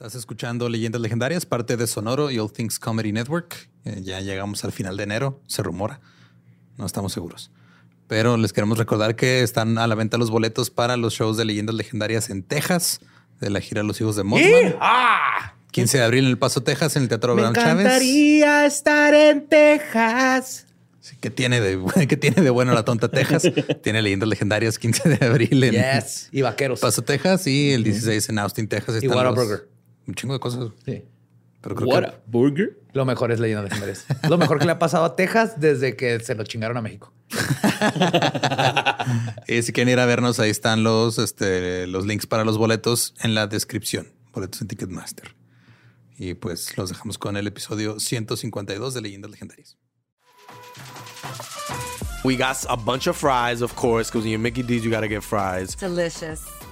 Estás escuchando Leyendas Legendarias, parte de Sonoro y All Things Comedy Network. Eh, ya llegamos al final de enero, se rumora. No estamos seguros. Pero les queremos recordar que están a la venta los boletos para los shows de Leyendas Legendarias en Texas, de la gira Los Hijos de Mothman. ¡Ah! 15 de abril en El Paso, Texas, en el Teatro Me Abraham Chávez. encantaría estar en Texas. Sí, ¿Qué tiene, de, ¿Qué tiene de bueno la tonta Texas? tiene Leyendas Legendarias 15 de abril en Yes. Y vaqueros. Paso, Texas y el 16 en Austin, Texas. Y Whataburger. Un chingo de cosas. Sí. Pero creo What que a burger. Lo mejor es Leyenda Legendarias. Lo mejor que le ha pasado a Texas desde que se lo chingaron a México. Y si quieren ir a vernos, ahí están los, este, los links para los boletos en la descripción. Boletos en Ticketmaster. Y pues los dejamos con el episodio 152 de Leyendas Legendarias. We got a bunch of fries, of course, because when you're Mickey D's, you got to get fries. Delicious.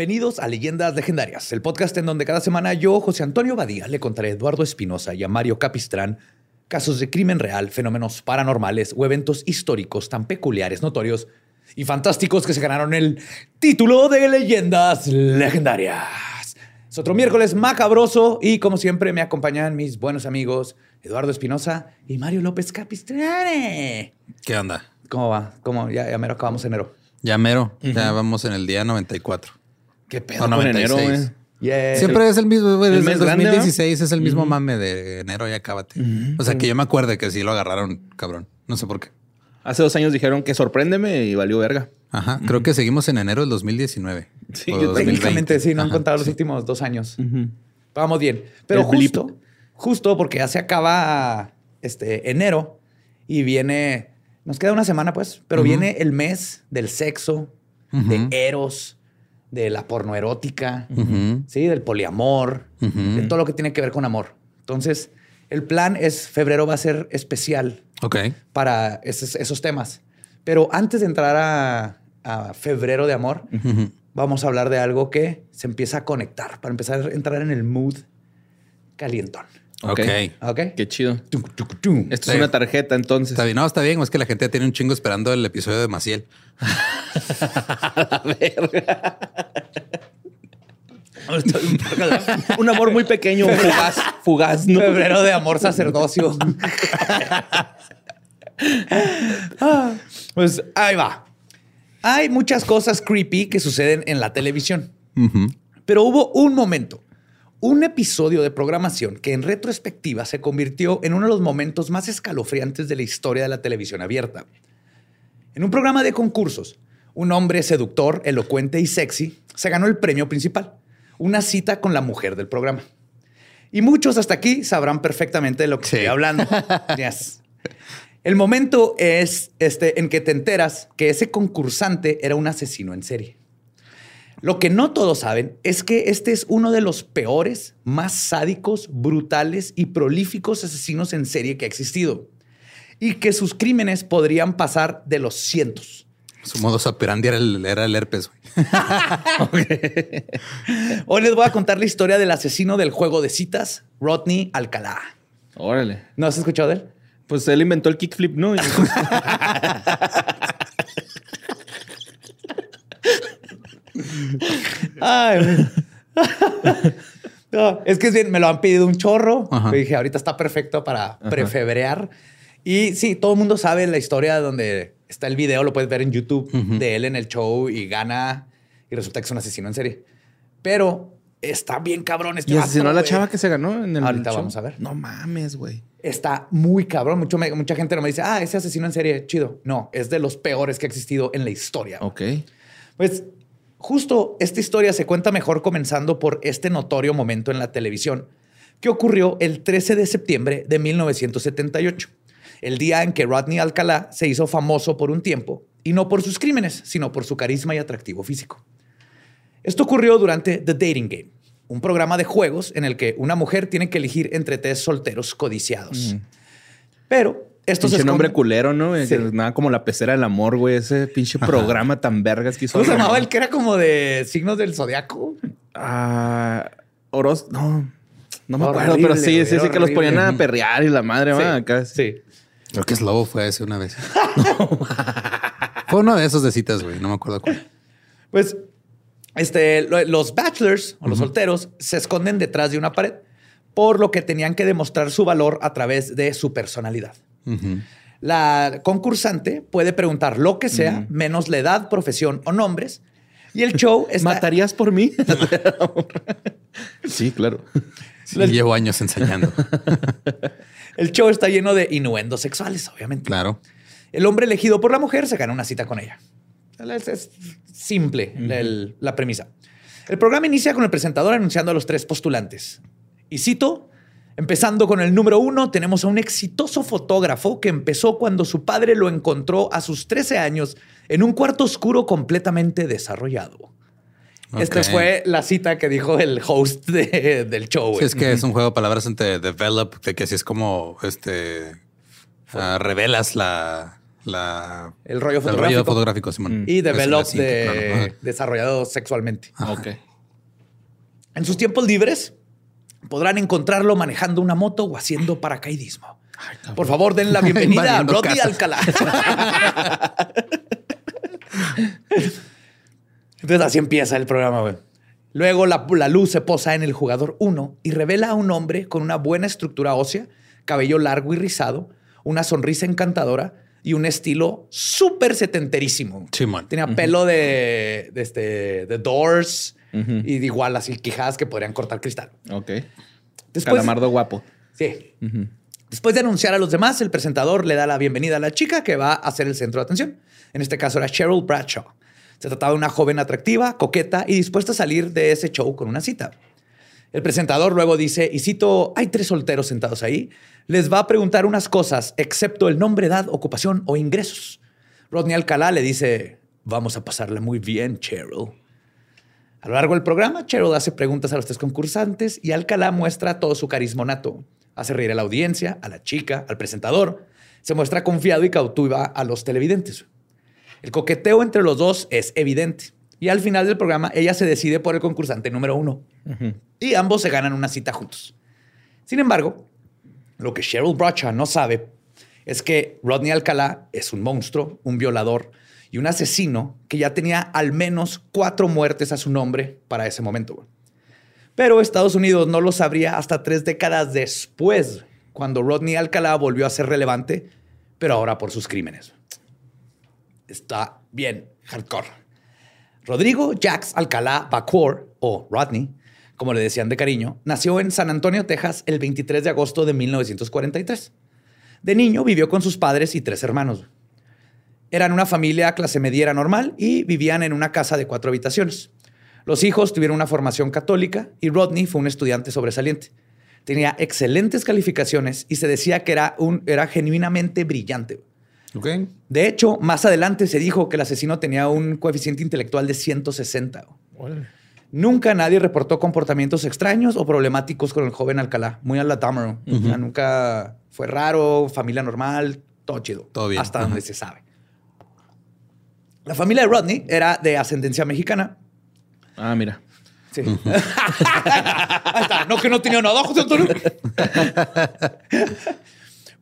Bienvenidos a Leyendas Legendarias, el podcast en donde cada semana yo, José Antonio Badía, le contaré a Eduardo Espinosa y a Mario Capistrán casos de crimen real, fenómenos paranormales o eventos históricos tan peculiares, notorios y fantásticos que se ganaron el título de Leyendas Legendarias. Es otro miércoles macabroso y como siempre me acompañan mis buenos amigos Eduardo Espinosa y Mario López Capistrán. ¿Qué onda? ¿Cómo va? ¿Cómo? Ya, ya mero acabamos enero. Ya mero. Ya vamos en el día 94. ¿Qué pedo? O con enero, 96. güey. Yeah. Siempre es el mismo, güey, el desde el mes grande, ¿no? 2016 es el mismo mame de enero y acábate. O sea que yo me acuerdo que sí lo agarraron, cabrón. No sé por qué. Hace dos años dijeron que sorpréndeme y valió verga. Ajá. Creo que seguimos en enero del 2019. Sí, yo 2020. Técnicamente sí, no han Ajá, contado los últimos dos años. Vamos bien. Pero El blip. justo, justo porque ya se acaba este enero y viene, nos queda una semana pues, pero viene el mes del sexo, de eros, de la porno erótica, Ujú. sí, del poliamor, de todo lo que tiene que ver con amor. Entonces, el plan es febrero va a ser especial para esos, esos temas. Pero antes de entrar a, a febrero de amor, vamos a hablar de algo que se empieza a conectar para empezar a entrar en el mood calientón. Ok. Ok. ¿Ok? Qué chido. Tum, tum, tum. Esto Sí. es una tarjeta, entonces. Está bien, no, está bien. Es que la gente ya tiene un chingo esperando el episodio de Maciel. Un amor muy pequeño, fugaz, fugaz, ¿no? Febrero de amor sacerdocio. Pues ahí va. Hay muchas cosas creepy que suceden en la televisión. Pero hubo un momento, un episodio de programación que en retrospectiva se convirtió en uno de los momentos más escalofriantes de la historia de la televisión abierta. En un programa de concursos, un hombre seductor, elocuente y sexy se ganó el premio principal, una cita con la mujer del programa. Y muchos hasta aquí sabrán perfectamente de lo que Sí. estoy hablando. Yes. El momento es este en que te enteras que ese concursante era un asesino en serie. Lo que no todos saben es que este es uno de los peores, más sádicos, brutales y prolíficos asesinos en serie que ha existido. Y que sus crímenes podrían pasar de los cientos. Su modo operandi era el, era el herpes. güey. Hoy les voy a contar la historia del asesino del juego de citas, Rodney Alcalá. Órale. ¿No has escuchado de él? Pues él inventó el kickflip, ¿no? Y- Ay. No, es que es bien, me lo han pedido un chorro. Ajá. Dije, ahorita está perfecto para prefebrear. Y sí, todo el mundo sabe la historia donde está el video, lo puedes ver en YouTube de él en el show y gana y resulta que es un asesino en serie. Pero Está bien cabrón este Y asesinó a la güey. chava que se ganó en el Ahorita show. vamos a ver. No mames, güey. Está muy cabrón. Mucho me- mucha gente no me dice, ah, ese asesino en serie, chido. No, es de los peores que ha existido en la historia. Ok. Pues justo esta historia se cuenta mejor comenzando por este notorio momento en la televisión que ocurrió el 13 de septiembre de 1978, el día en que Rodney Alcalá se hizo famoso por un tiempo, y no por sus crímenes, sino por su carisma y atractivo físico. Esto ocurrió durante The Dating Game, un programa de juegos en el que una mujer tiene que elegir entre tres solteros codiciados. Pero esto se Pinche nombre culero, ¿no? Sí. Nada como la pecera del amor, güey. Ese pinche programa tan vergas que hizo. ¿Cómo se llamaba el que era como de signos del zodiaco? Ah, Oros, no. No me Horrible, acuerdo, pero sí, sí, sí, que los ponían a perrear y la madre, va. Acá. sí. Creo que Slobo fue ese una vez. fue uno de esos de citas, güey. No me acuerdo cuál. Pues este, lo- los bachelors o los solteros se esconden detrás de una pared, por lo que tenían que demostrar su valor a través de su personalidad. La concursante puede preguntar lo que sea, menos la edad, profesión o nombres. Y el show está... ¿Matarías por mí? sí, claro. Sí, llevo años ensayando. El show está lleno de innuendos sexuales, obviamente. Claro. El hombre elegido por la mujer se gana una cita con ella. Es, es simple el- la premisa. El programa inicia con el presentador anunciando a los tres postulantes. Y cito, empezando con el número uno, tenemos a un exitoso fotógrafo que empezó cuando su padre lo encontró a sus 13 años en un cuarto oscuro completamente desarrollado. Esta fue la cita que dijo el host de- del show. Sí, es que es un juego de palabras entre develop, de que así es como este ah, revelas la, la El rollo el fotográfico. rollo fotográfico, Simón. Y Es la develop de desarrollado sexualmente. Ok. En sus tiempos libres podrán encontrarlo manejando una moto o haciendo paracaidismo. Por favor, den la bienvenida a Rodney. Alcalá. Entonces así empieza el programa, güey. Luego la, la luz se posa en el jugador 1 y revela a un hombre con una buena estructura ósea, cabello largo y rizado, una sonrisa encantadora y un estilo súper setenterísimo. Simón. Tenía pelo de, de, este, de Doors y de igual así quijadas que podrían cortar cristal. Ok. Después, Calamardo guapo. Sí. Después de anunciar a los demás, el presentador le da la bienvenida a la chica que va a ser el centro de atención. En este caso era Cheryl Bradshaw. Se trataba de una joven atractiva, coqueta y dispuesta a salir de ese show con una cita. El presentador luego dice, y cito, hay tres solteros sentados ahí, les va a preguntar unas cosas, excepto el nombre, edad, ocupación o ingresos. Rodney Alcalá le dice, vamos a pasarla muy bien, Cheryl. A lo largo del programa, Cheryl hace preguntas a los tres concursantes y Alcalá muestra todo su carisma nato. Hace reír a la audiencia, a la chica, al presentador. Se muestra confiado y cautiva a los televidentes. El coqueteo entre los dos es evidente. Y al final del programa, ella se decide por el concursante número uno. Y ambos se ganan una cita juntos. Sin embargo, lo que Cheryl Bradshaw no sabe es que Rodney Alcalá es un monstruo, un violador y un asesino que ya tenía al menos cuatro muertes a su nombre para ese momento. Pero Estados Unidos no lo sabría hasta tres décadas después, cuando Rodney Alcalá volvió a ser relevante, pero ahora por sus crímenes. Está bien, hardcore. Rodrigo Jax Alcalá Bacor, o Rodney, como le decían de cariño, nació en San Antonio, Texas, el 23 de agosto de 1943. De niño vivió con sus padres y tres hermanos. Eran una familia clase mediera normal y vivían en una casa de cuatro habitaciones. Los hijos tuvieron una formación católica y Rodney fue un estudiante sobresaliente. Tenía excelentes calificaciones y se decía que era, un, era genuinamente brillante. Ok. De hecho, más adelante se dijo que el asesino tenía un coeficiente intelectual de 160. Nunca nadie reportó comportamientos extraños o problemáticos con el joven Alcalá. Muy a la Dahmer. O sea, nunca fue raro, familia normal, todo chido. Todo bien. Hasta donde se sabe. La familia de Rodney era de ascendencia mexicana. Ah, mira. Sí. Ahí está. No que no tenía nada, José Antonio.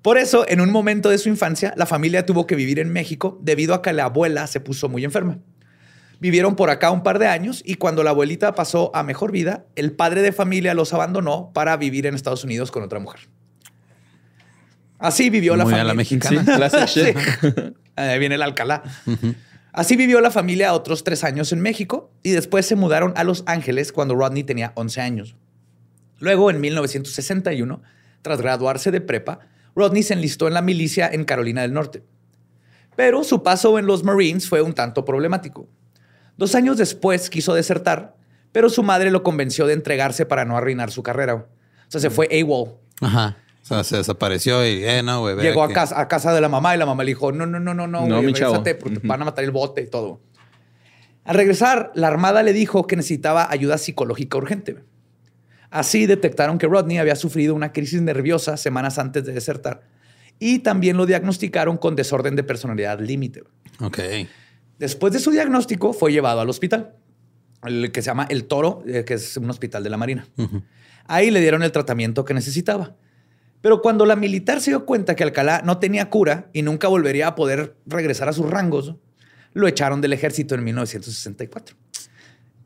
Por eso, en un momento de su infancia, la familia tuvo que vivir en México debido a que la abuela se puso muy enferma. Vivieron por acá un par de años y cuando la abuelita pasó a mejor vida, el padre de familia los abandonó para vivir en Estados Unidos con otra mujer. Así vivió la a familia. la mexicana. Sí, classic shit. Sí. Ahí viene el Alcalá. Así vivió la familia otros tres años en México y después se mudaron a Los Ángeles cuando Rodney tenía 11 años. Luego, en 1961, tras graduarse de prepa, Rodney se enlistó en la milicia en Carolina del Norte. Pero su paso en los Marines fue un tanto problemático. Dos años después quiso desertar, pero su madre lo convenció de entregarse para no arruinar su carrera. O sea, se fue AWOL. Ajá. O sea, se desapareció y, eh, no, güey. Llegó a casa, a casa de la mamá y la mamá le dijo, no, no, no, no, no, No, güey, porque te van a matar el bote y todo. Al regresar, la armada le dijo que necesitaba ayuda psicológica urgente. Así detectaron que Rodney había sufrido una crisis nerviosa semanas antes de desertar y también lo diagnosticaron con desorden de personalidad límite. Ok. Después de su diagnóstico, fue llevado al hospital, el que se llama El Toro, eh, que es un hospital de la Marina. Ahí le dieron el tratamiento que necesitaba. Pero cuando la militar se dio cuenta que Alcalá no tenía cura y nunca volvería a poder regresar a sus rangos, lo echaron del ejército en 1964.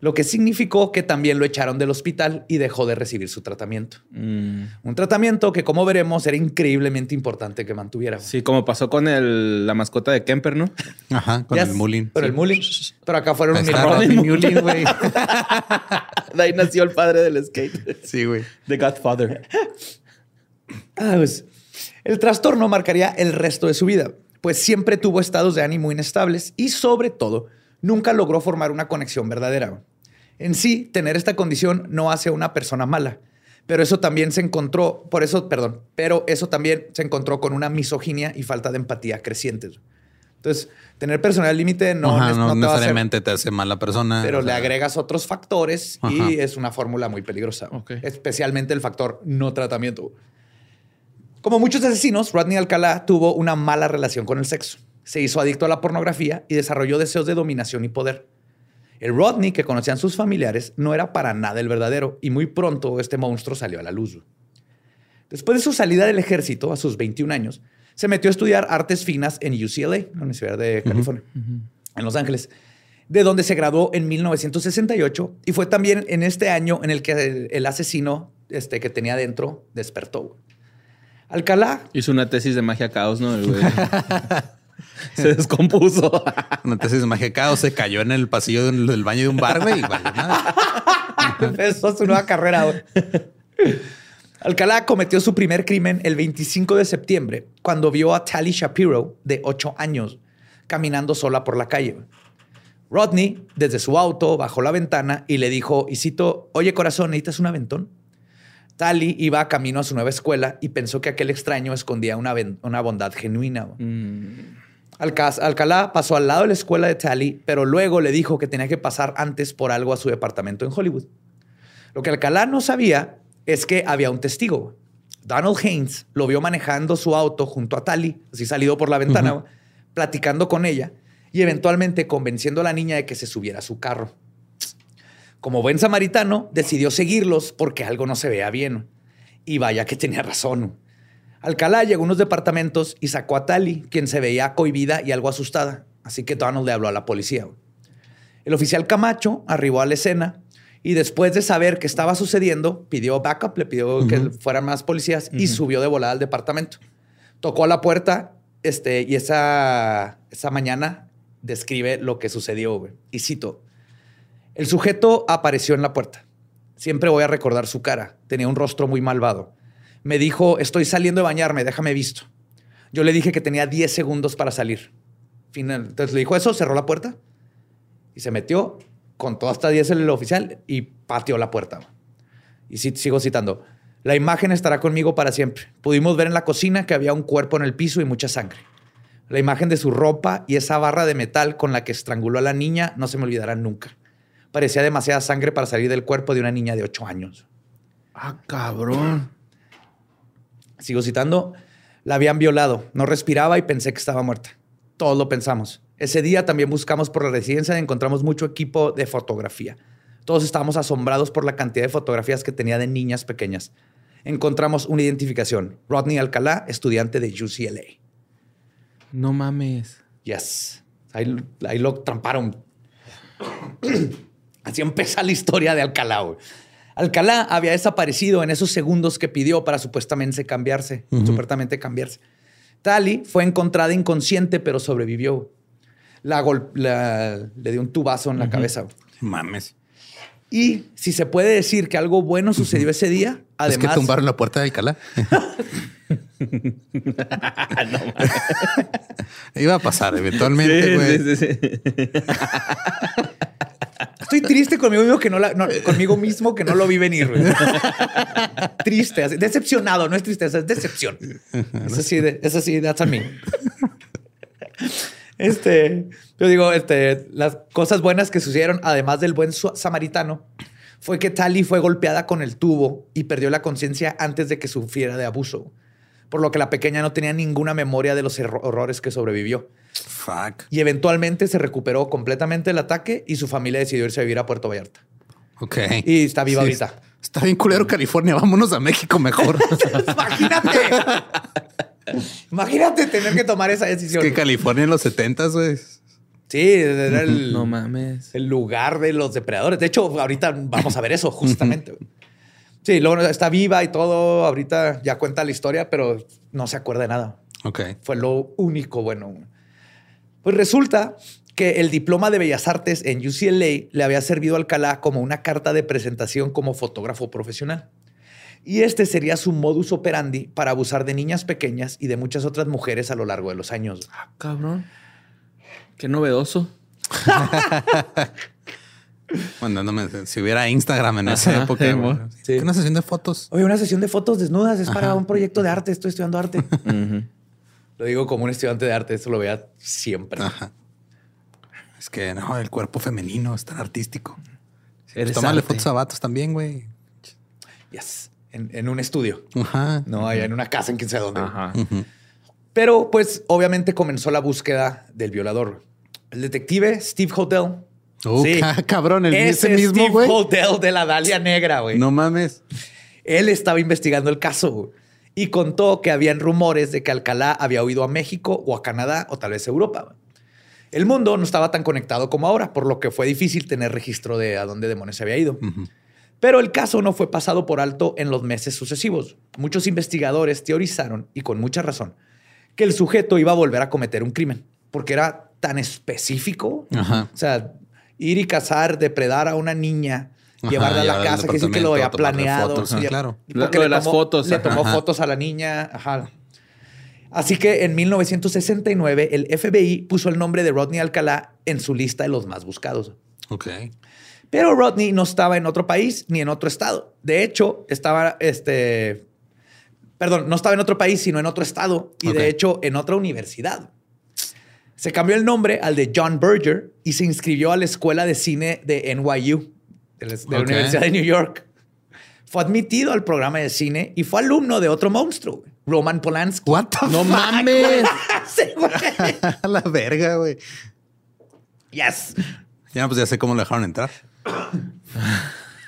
Lo que significó que también lo echaron del hospital y dejó de recibir su tratamiento. Mm. Un tratamiento que, como veremos, era increíblemente importante que mantuviera. Sí, como pasó con el, la mascota de Kemper, ¿no? Ajá, con Ya el Mullin. Pero el Mullin. Pero acá fueron un Mullin, güey. De ahí nació el padre del skate. Sí, güey. The Godfather. Ah, pues, el trastorno marcaría el resto de su vida, pues siempre tuvo estados de ánimo inestables y sobre todo nunca logró formar una conexión verdadera. En sí, tener esta condición no hace a una persona mala, pero eso también se encontró, por eso, perdón, pero eso también se encontró con una misoginia y falta de empatía crecientes. Entonces, tener personal límite no, Ajá, no, no te va a hacer, necesariamente te hace mala persona. pero o le agregas otros factores Ajá. y es una fórmula muy peligrosa. Especialmente el factor no tratamiento. Como muchos asesinos, Rodney Alcalá tuvo una mala relación con el sexo. Se hizo adicto a la pornografía y desarrolló deseos de dominación y poder. El Rodney que conocían sus familiares no era para nada el verdadero y muy pronto este monstruo salió a la luz. Después de su salida del ejército a sus 21 años, se metió a estudiar artes finas en UCLA, la Universidad de California, en Los Ángeles, de donde se graduó en 1968 y fue también en este año en el que el, el asesino este, que tenía dentro despertó. Alcalá Hizo una tesis de magia caos, ¿no? El güey. Se descompuso. Una tesis de magia caos se cayó en el pasillo del, del baño de un bar, güey. y empezó su nueva carrera. güey. Alcalá cometió su primer crimen el 25 de septiembre cuando vio a Tally Shapiro, de 8 años, caminando sola por la calle. Rodney, desde su auto, bajó la ventana y le dijo, y cito, oye corazón, ¿necesitas un aventón? Tally iba camino a su nueva escuela y pensó que aquel extraño escondía una, una bondad genuina. Alca- Alcalá pasó al lado de la escuela de Tally, pero luego le dijo que tenía que pasar antes por algo a su departamento en Hollywood. Lo que Alcalá no sabía es que había un testigo. Donald Haynes lo vio manejando su auto junto a Tally, así salido por la ventana, platicando con ella y eventualmente convenciendo a la niña de que se subiera a su carro. Como buen samaritano, decidió seguirlos porque algo no se veía bien. Y vaya que tenía razón. Alcalá llegó a unos departamentos y sacó a Tally, quien se veía cohibida y algo asustada. Así que Donald le habló a la policía. El oficial Camacho arribó a la escena y después de saber qué estaba sucediendo, pidió backup, le pidió que fueran más policías y subió de volada al departamento. Tocó a la puerta este, y esa, esa mañana describe lo que sucedió. Y cito, el sujeto apareció en la puerta. Siempre voy a recordar su cara. Tenía un rostro muy malvado. Me dijo, estoy saliendo de bañarme, déjame visto. Yo le dije que tenía 10 segundos para salir. Entonces le dijo eso, cerró la puerta y se metió, contó hasta 10 el oficial y pateó la puerta. Y sigo citando. La imagen estará conmigo para siempre. Pudimos ver en la cocina que había un cuerpo en el piso y mucha sangre. La imagen de su ropa y esa barra de metal con la que estranguló a la niña no se me olvidarán nunca. Parecía demasiada sangre para salir del cuerpo de una niña de 8 años. Ah, cabrón. Sigo citando. La habían violado. No respiraba y pensé que estaba muerta. Todos lo pensamos. Ese día también buscamos por la residencia y encontramos mucho equipo de fotografía. Todos estábamos asombrados por la cantidad de fotografías que tenía de niñas pequeñas. Encontramos una identificación. Rodney Alcalá, estudiante de UCLA. No mames. Yes. Ahí, ahí lo tramparon. Así empieza la historia de Alcalá. güey. Alcalá había desaparecido en esos segundos que pidió para supuestamente cambiarse. Supuestamente cambiarse. Tali fue encontrada inconsciente, pero sobrevivió. la, la- le dio un tubazo en la cabeza. güey. Mames. Y si se puede decir que algo bueno sucedió ese día, es que además... tumbaron la puerta de Alcalá. Iba a pasar eventualmente, güey. Sí, sí, sí. Estoy triste conmigo mismo que no, la- conmigo mismo que no lo vi venir. triste, así, decepcionado, no es tristeza, es decepción. Es así, de, es así, that's on me. Este, yo digo, este, las cosas buenas que sucedieron, además del buen samaritano, fue que Tali fue golpeada con el tubo y perdió la conciencia antes de que sufriera de abuso, por lo que la pequeña no tenía ninguna memoria de los horrores que sobrevivió. Fuck. Y eventualmente se recuperó completamente del ataque y su familia decidió irse a vivir a Puerto Vallarta. Ok. Y está viva ahorita. Está, bien culero California. Vámonos a México mejor. Imagínate. Imagínate tener que tomar esa es decisión. que California en los 70 güey. Sí, era el, No mames. el lugar de los depredadores. De hecho, ahorita vamos a ver eso justamente. Sí, luego está viva y todo. Ahorita ya cuenta la historia, pero no se acuerda de nada. Ok. Fue lo único bueno. Pues resulta que el diploma de Bellas Artes en UCLA le había servido a Alcalá como una carta de presentación como fotógrafo profesional. Y este sería su modus operandi para abusar de niñas pequeñas y de muchas otras mujeres a lo largo de los años. Ah, cabrón. Qué novedoso. Mandándome si hubiera Instagram en esa Ajá, época. sí. Una sesión de fotos. Oye, una sesión de fotos desnudas es para un proyecto de arte. Estoy estudiando arte. Ujú. Lo digo como un estudiante de arte. Esto lo vea siempre. Ajá. Es que no, el cuerpo femenino es tan artístico. Eres Tómale arte. fotos a vatos también, güey. Yes. En, en un estudio. Ajá. No, allá en una casa en quién sabe dónde. Ajá. Pero pues obviamente comenzó la búsqueda del violador. El detective Steve Hotel. Uh, ca- cabrón, el ese mismo, Steve güey. Hotel de la Dalia Negra, güey. No mames. Él estaba investigando el caso güey, y contó que habían rumores de que Alcalá había huido a México o a Canadá o tal vez a Europa. El mundo no estaba tan conectado como ahora, por lo que fue difícil tener registro de a dónde demonios se había ido. Pero el caso no fue pasado por alto en los meses sucesivos. Muchos investigadores teorizaron, y con mucha razón, que el sujeto iba a volver a cometer un crimen, porque era tan específico. Ajá. O sea, ir y cazar, depredar a una niña, llevarla a la casa, que sí que lo había planeado. fotos, sí, claro. Lo- porque lo le de las tomó- fotos, Le tomó Ajá. fotos a la niña. Ajá. Así que en 1969 el FBI puso el nombre de Rodney Alcalá en su lista de los más buscados. Ok. Pero Rodney no estaba en otro país ni en otro estado. De hecho, estaba, este, perdón, no estaba en otro país, sino en otro estado y de hecho en otra universidad. Se cambió el nombre al de John Berger y se inscribió a la escuela de cine de NYU, de la, de la Ok. Universidad de New York. Fue admitido al programa de cine y fue alumno de otro monstruo, Roman Polanski. What the No fuck? mames. Sí, la verga, güey. Yes. Ya, pues ya sé cómo lo dejaron entrar.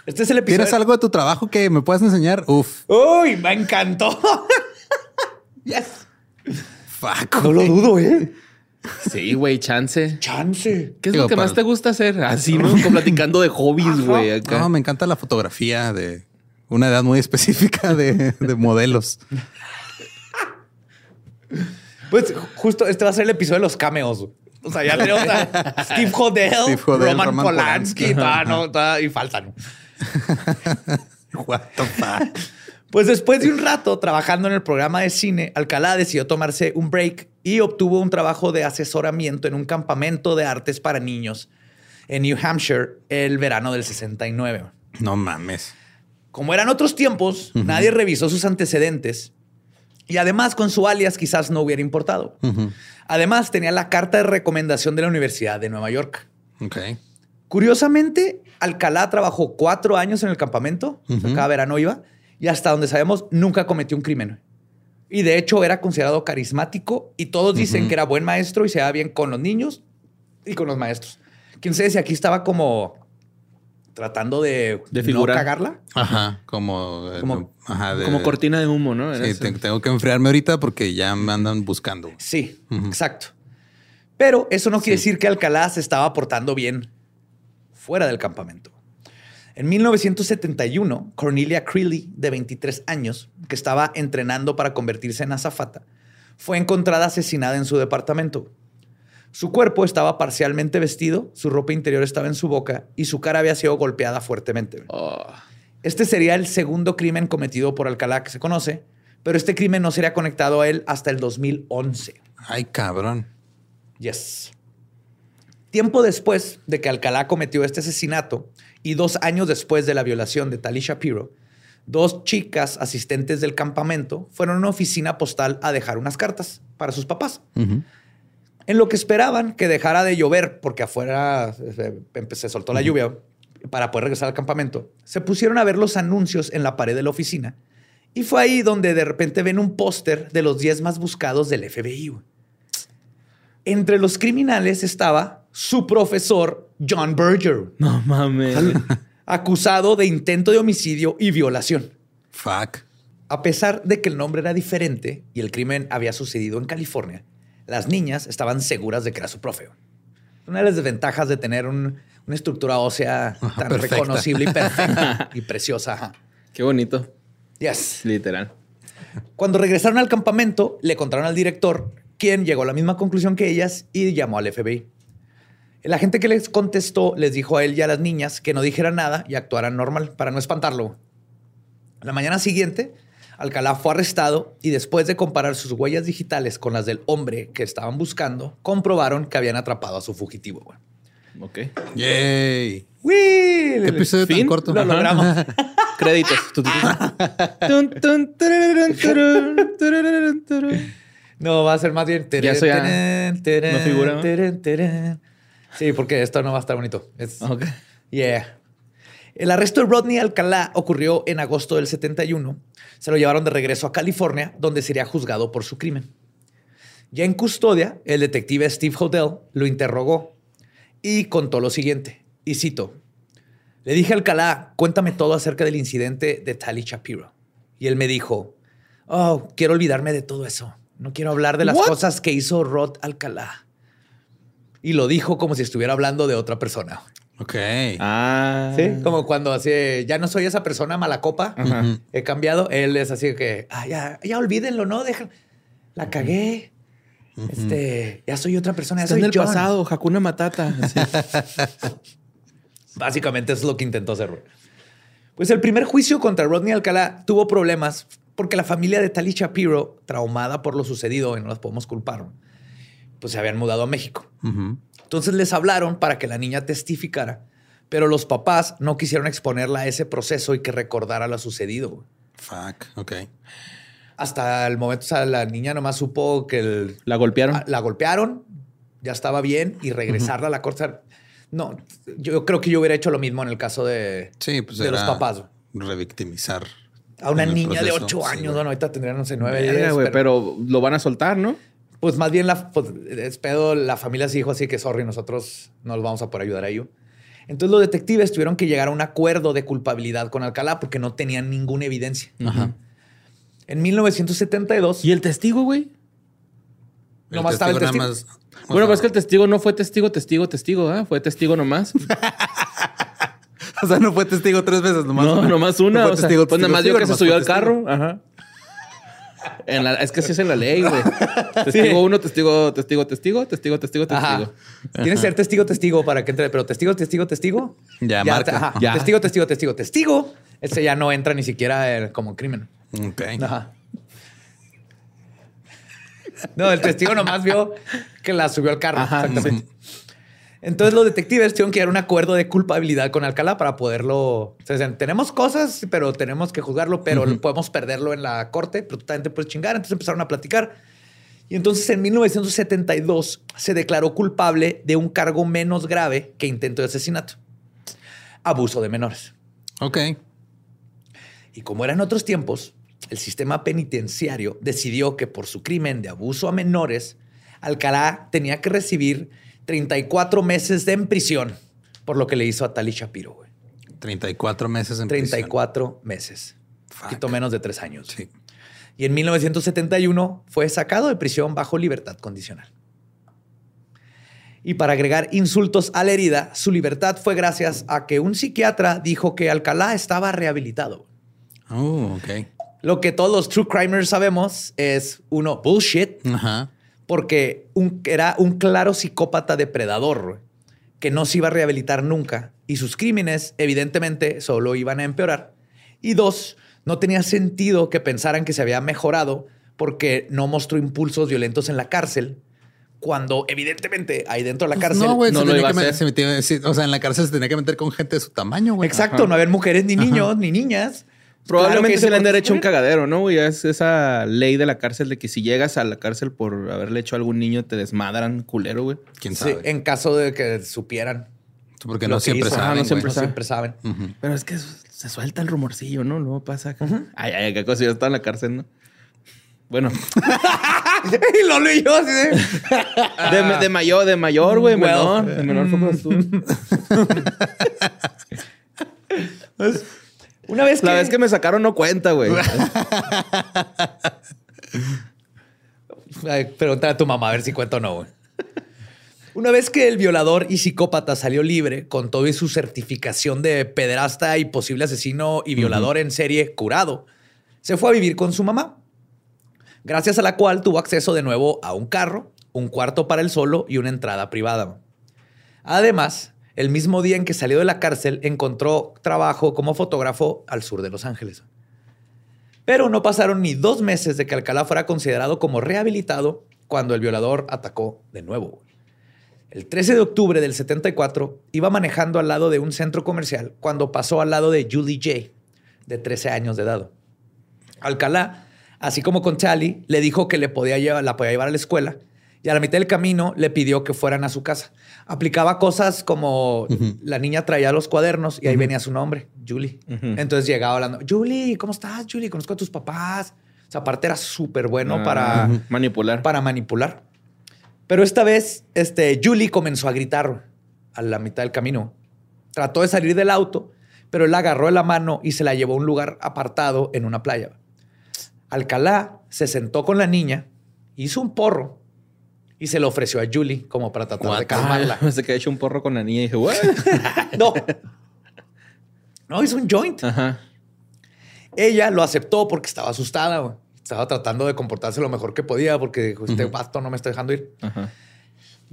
Este es el episodio. ¿Tienes algo de tu trabajo que me puedas enseñar? Uf. Uy, me encantó. yes. Fuck. No lo dudo, ¿eh? Sí, güey, chance. Chance. ¿Qué es Digo, lo que más te gusta hacer? Así, ¿no? Como platicando de hobbies, güey. acá. No, me encanta la fotografía de una edad muy específica de, de modelos. Pues justo este va a ser el episodio de los cameos. O sea, ya tenemos a Steve Hodel, Steve Hodel, Roman, Roman Polanski, Polanski. todavía no, todavía- y faltan. What the fuck? Pues después de un rato trabajando en el programa de cine, Alcalá decidió tomarse un break y obtuvo un trabajo de asesoramiento en un campamento de artes para niños en New Hampshire el verano del 69. No mames. Como eran otros tiempos, nadie revisó sus antecedentes y además con su alias quizás no hubiera importado. Además tenía la carta de recomendación de la Universidad de Nueva York. Ok. Curiosamente, Alcalá trabajó cuatro años en el campamento, o sea, cada verano iba, y hasta donde sabemos nunca cometió un crimen. Y de hecho era considerado carismático y todos dicen que era buen maestro y se daba bien con los niños y con los maestros. Quién sabe si aquí estaba como tratando de, De no figurar. cagarla. Ajá. Como. eh, Como- ajá, de- Como cortina de humo, ¿no? Era Sí, te- tengo que enfriarme ahorita porque ya me andan buscando. Sí, exacto. Pero eso no quiere decir que Alcalá se estaba portando bien fuera del campamento. En 1971, Cornelia Creeley, de 23 años, que estaba entrenando para convertirse en azafata, fue encontrada asesinada en su departamento. Su cuerpo estaba parcialmente vestido, su ropa interior estaba en su boca y su cara había sido golpeada fuertemente. Oh. Este sería el segundo crimen cometido por Alcalá que se conoce, pero este crimen no sería conectado a él hasta el 2011. Ay, cabrón. Yes. Tiempo después de que Alcalá cometió este asesinato y dos años después de la violación de Tali Shapiro, dos chicas asistentes del campamento fueron a una oficina postal a dejar unas cartas para sus papás. En lo que esperaban que dejara de llover, porque afuera eh, empe- se soltó la lluvia para poder regresar al campamento, se pusieron a ver los anuncios en la pared de la oficina. Y fue ahí donde de repente ven un póster de los 10 más buscados del FBI. Entre los criminales estaba su profesor, John Berger, No mames. acusado de intento de homicidio y violación. Fuck. A pesar de que el nombre era diferente y el crimen había sucedido en California, las niñas estaban seguras de que era su profe. Una de las desventajas de tener un- una estructura ósea tan perfecta. reconocible y perfecta y preciosa. Qué bonito. Yes. Literal. Cuando regresaron al campamento, le contaron al director, quien llegó a la misma conclusión que ellas y llamó al FBI. El agente que les contestó les dijo a él y a las niñas que no dijeran nada y actuaran normal para no espantarlo. La mañana siguiente, Alcalá fue arrestado y después de comparar sus huellas digitales con las del hombre que estaban buscando, comprobaron que habían atrapado a su fugitivo. güey. Ok. Yay. ¡Uy! ¿Qué episodio tan Fin. corto? Lo logramos. Créditos. No, va a ser más bien. Ya eso ya terén, terén, no figura. Sí, porque esto no va a estar bonito. Es- Ok. Yeah. El arresto de Rodney Alcalá ocurrió en agosto del 71. Se lo llevaron de regreso a California, donde sería juzgado por su crimen. Ya en custodia, el detective Steve Hodel lo interrogó y contó lo siguiente. Y cito: Le dije a Alcalá, cuéntame todo acerca del incidente de Tali Shapiro. Y él me dijo: Oh, quiero olvidarme de todo eso. No quiero hablar de las cosas que hizo Rod Alcalá. Y lo dijo como si estuviera hablando de otra persona. Ok. Ah. Sí, como cuando así, ya no soy esa persona mala copa, Ajá. he cambiado. Él es así que, ah, ya, ya olvídenlo, ¿no? Deja, la cagué. Este, ya soy otra persona, ya Está soy en el John. pasado, Hakuna Matata. Así. Básicamente eso es lo que intentó hacer. Pues el primer juicio contra Rodney Alcalá tuvo problemas porque la familia de Tali Shapiro, traumada por lo sucedido, y no las podemos culpar, pues se habían mudado a México. Entonces les hablaron para que la niña testificara, pero los papás no quisieron exponerla a ese proceso y que recordara lo sucedido. Fuck. Ok. Hasta el momento, o sea, la niña nomás supo que el- La golpearon. la golpearon, ya estaba bien y regresarla a la corte. No, yo creo que yo hubiera hecho lo mismo en el caso de, Sí, pues de los papás. Revictimizar. A una niña de proceso, ocho sí, años, güey. bueno, ahorita tendrían, no sé, nueve, Verga, diez, güey, pero, pero lo van a soltar, ¿no? Pues más bien la, pues, es pedo, la familia se dijo así que sorry, nosotros no los vamos a poder ayudar a ello. Entonces los detectives tuvieron que llegar a un acuerdo de culpabilidad con Alcalá porque no tenían ninguna evidencia. En 1972, ¿Y el testigo, güey? El Nomás estaba el testigo. más- Bueno, pues es que el testigo no fue testigo, testigo, testigo, ¿ah? Fue testigo nomás. O sea, no fue testigo tres veces, nomás no, una. nomás una. No fue o sea, testigo, pues nada más yo testigo, que se subió al testigo. carro. Ajá. En la- es que así es en la ley, güey. Testigo uno, testigo, testigo, testigo, testigo, testigo, Ajá. testigo. Tienes que ser testigo, testigo para que entre, pero testigo, testigo, testigo. Ya, marca. ajá. Ya. Testigo, testigo, testigo, testigo. Ese ya no entra ni siquiera como crimen. Ok. Ajá. No, el testigo nomás vio que la subió al carro. Ajá, exactamente. Entonces los detectives tuvieron que llegar a un acuerdo de culpabilidad con Alcalá para poderlo. O sea, tenemos cosas, pero tenemos que juzgarlo, pero podemos perderlo en la corte, pero tú también te puedes chingar. Entonces empezaron a platicar. Y entonces en 1972 se declaró culpable de un cargo menos grave que intento de asesinato. Abuso de menores. Ok. Y como eran otros tiempos, el sistema penitenciario decidió que por su crimen de abuso a menores, Alcalá tenía que recibir 34 meses en prisión por lo que le hizo a Tali Shapiro. güey. 34 meses en prisión. 34 meses. Un poquito menos de tres años. Sí. Y en 1971 fue sacado de prisión bajo libertad condicional. Y para agregar insultos a la herida, su libertad fue gracias a que un psiquiatra dijo que Alcalá estaba rehabilitado. Oh, ok. Lo que todos los true crimers sabemos es, uno, bullshit, Ajá. Porque un- era un claro psicópata depredador güey, que no se iba a rehabilitar nunca y sus crímenes evidentemente solo iban a empeorar. Y dos, no tenía sentido que pensaran que se había mejorado porque no mostró impulsos violentos en la cárcel, cuando evidentemente ahí dentro de la cárcel... no, güey, no se lo tenía iba que a meter- se metía- o sea, en la cárcel se tenía que meter con gente de su tamaño, güey. Exacto, no había mujeres ni niños ni niñas. Probablemente Claro se le han de hecho un cagadero, ¿no? es esa ley de la cárcel de que si llegas a la cárcel por haberle hecho a algún niño, te desmadran culero, güey. ¿Quién Sí, sabe? en caso de que supieran. Porque no que siempre hizo. saben, Ah, no siempre No saben. Pero es que se suelta el rumorcillo, ¿no? Luego pasa acá. Ay, ay, qué cosa. Yo estaba en la cárcel, ¿no? Bueno, y lo leyó así de... de, de mayor, de mayor, güey, Well. menor. De menor fue. Una vez que... La vez que me sacaron no cuenta, güey. Pregúntale a tu mamá a ver si cuenta o no, güey. Una vez que el violador y psicópata salió libre con todo y su certificación de pederasta y posible asesino y violador en serie curado, se fue a vivir con su mamá, gracias a la cual tuvo acceso de nuevo a un carro, un cuarto para él solo y una entrada privada. Además, el mismo día en que salió de la cárcel, encontró trabajo como fotógrafo al sur de Los Ángeles. Pero no pasaron ni dos meses de que Alcalá fuera considerado como rehabilitado cuando el violador atacó de nuevo. El 13 de octubre del 74 iba manejando al lado de un centro comercial cuando pasó al lado de Julie J, de 13 años de edad. Alcalá, así como con Tally, le dijo que le podía la podía llevar a la escuela y a la mitad del camino le pidió que fueran a su casa. Aplicaba cosas como la niña traía los cuadernos y ahí venía su nombre, Julie. Entonces llegaba hablando, Julie, ¿cómo estás, Julie? Conozco a tus papás. O sea, aparte era súper bueno para, Ah, manipular. para manipular. Pero esta vez, este, Julie comenzó a gritar a la mitad del camino. Trató de salir del auto, pero él la agarró de la mano y se la llevó a un lugar apartado en una playa. Alcalá se sentó con la niña, hizo un porro y se lo ofreció a Julie como para tratar de calmarla. Ah, se quedó hecho un porro con la niña y dije, ¿what? No. No, hizo un joint. Ajá. Ella lo aceptó porque estaba asustada. güey. Estaba tratando de comportarse lo mejor que podía porque dijo, este vato no me está dejando ir. Ajá.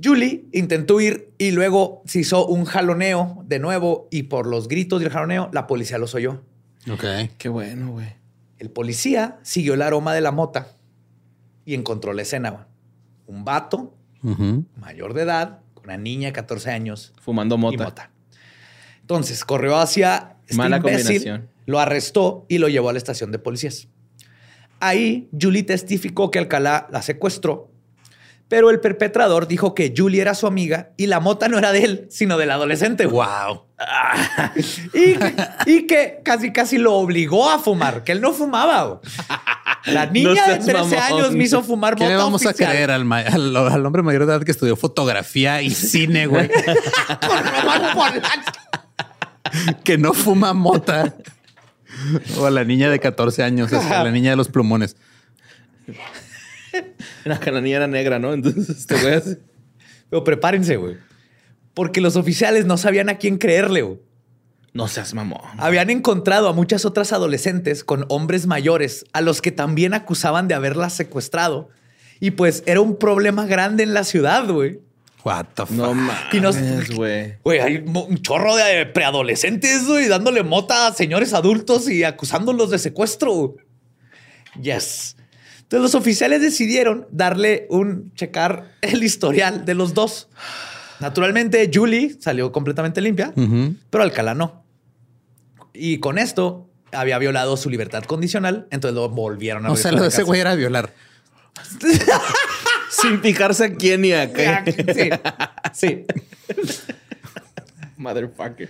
Julie intentó ir y luego se hizo un jaloneo de nuevo y por los gritos del jaloneo la policía los oyó. Ok. Qué bueno, güey. El policía siguió el aroma de la mota y encontró la escena. Un vato mayor de edad, con una niña de 14 años Fumando y mota. mota. Entonces corrió hacia este Mala imbécil, combinación. lo arrestó y lo llevó a la estación de policías. Ahí Julie testificó que Alcalá la secuestró, pero el perpetrador dijo que Julie era su amiga y la mota no era de él, sino del adolescente. Wow. Y, y que casi casi lo obligó a fumar, que él no fumaba. La niña No de seas 13 mamón. años me hizo fumar ¿Qué le vamos a creer al, ma- al, al hombre mayor de edad que estudió fotografía y cine, güey? Que no fuma mota. O a la niña de 14 años, es la niña de los plumones. La cananilla era negra, ¿no? Entonces, este güey Pero prepárense, güey. Porque los oficiales no sabían a quién creerle, güey. No seas mamón. Habían encontrado a muchas otras adolescentes con hombres mayores a los que también acusaban de haberlas secuestrado. Y pues era un problema grande en la ciudad, güey. What the fuck? No Y nos- mames, güey. Güey, hay un chorro de preadolescentes, güey, dándole mota a señores adultos y acusándolos de secuestro. Yes. Entonces los oficiales decidieron darle un checar el historial de los dos. Naturalmente, Julie salió completamente limpia, pero Alcalá no. Y con esto había violado su libertad condicional, entonces lo volvieron a O sea, lo de ese güey era violar. Sin picarse a quién ni a qué. Sí, sí. Motherfucker.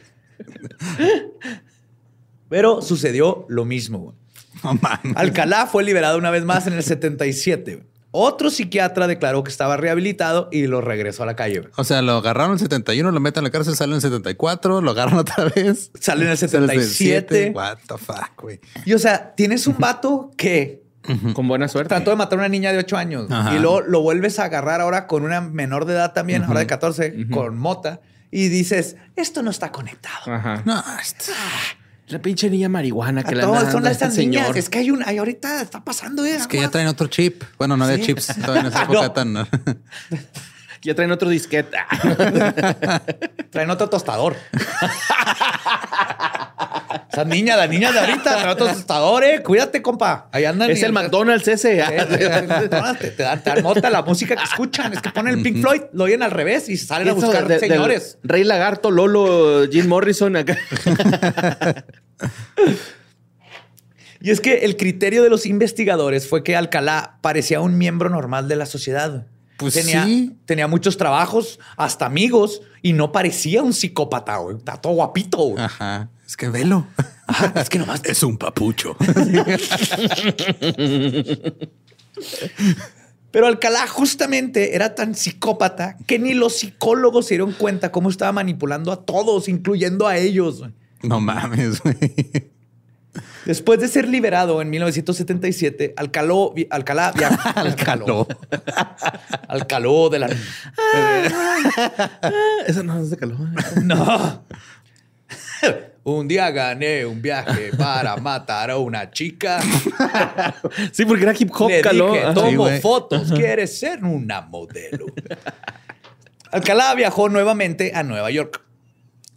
Pero sucedió lo mismo. mames. Alcalá fue liberado una vez más en el 77. Otro psiquiatra declaró que estaba rehabilitado y lo regresó a la calle. O sea, lo agarraron en el 71, lo meten en la cárcel, sale en el 74, lo agarran otra vez. Sale en el Sale en el 77. What the fuck, güey. Y o sea, tienes un vato que Con buena suerte. trató de matar a una niña de 8 años Ajá. y luego lo vuelves a agarrar ahora con una menor de edad también, ahora de 14, con mota. Y dices, esto no está conectado. Ajá. No, esto- La pinche niña marihuana que A la todos anda son estas este niñas. señor. Es que hay un, hay ahorita está pasando, eh. Es que ya traen otro chip. Bueno, no había chips todavía en esa época No. tan. Ya traen otro disquete. Traen otro tostador. Esa niña, la niña de ahorita, trae otro tostador, eh. Cuídate, compa. Ahí andan. es y- el McDonald's ese. Te, te, dan, nota la música que escuchan. Es que ponen el Pink Floyd, lo oyen al revés y salen a Eso buscar de- señores. Rey Lagarto, Lolo, Jim Morrison acá. Y es que el criterio de los investigadores fue que Alcalá parecía un miembro normal de la sociedad. Pues tenía, sí. tenía muchos trabajos, hasta amigos, y no parecía un psicópata, güey. Está todo guapito, güey. Ajá. Es que velo. Ajá, es que nomás Es un papucho. Pero Alcalá justamente era tan psicópata que ni los psicólogos se dieron cuenta cómo estaba manipulando a todos, incluyendo a ellos. No mames, güey. Después de ser liberado en 1977, Alcaló, Alcalá viajó. Alcaló. Alcaló de la. Eso no es de calor. No. Un día gané un viaje para matar a una chica. Sí, porque era hip hop, Le caló. dije, Ajá. tomo Sí, fotos, quieres ser una modelo. Alcalá viajó nuevamente a Nueva York.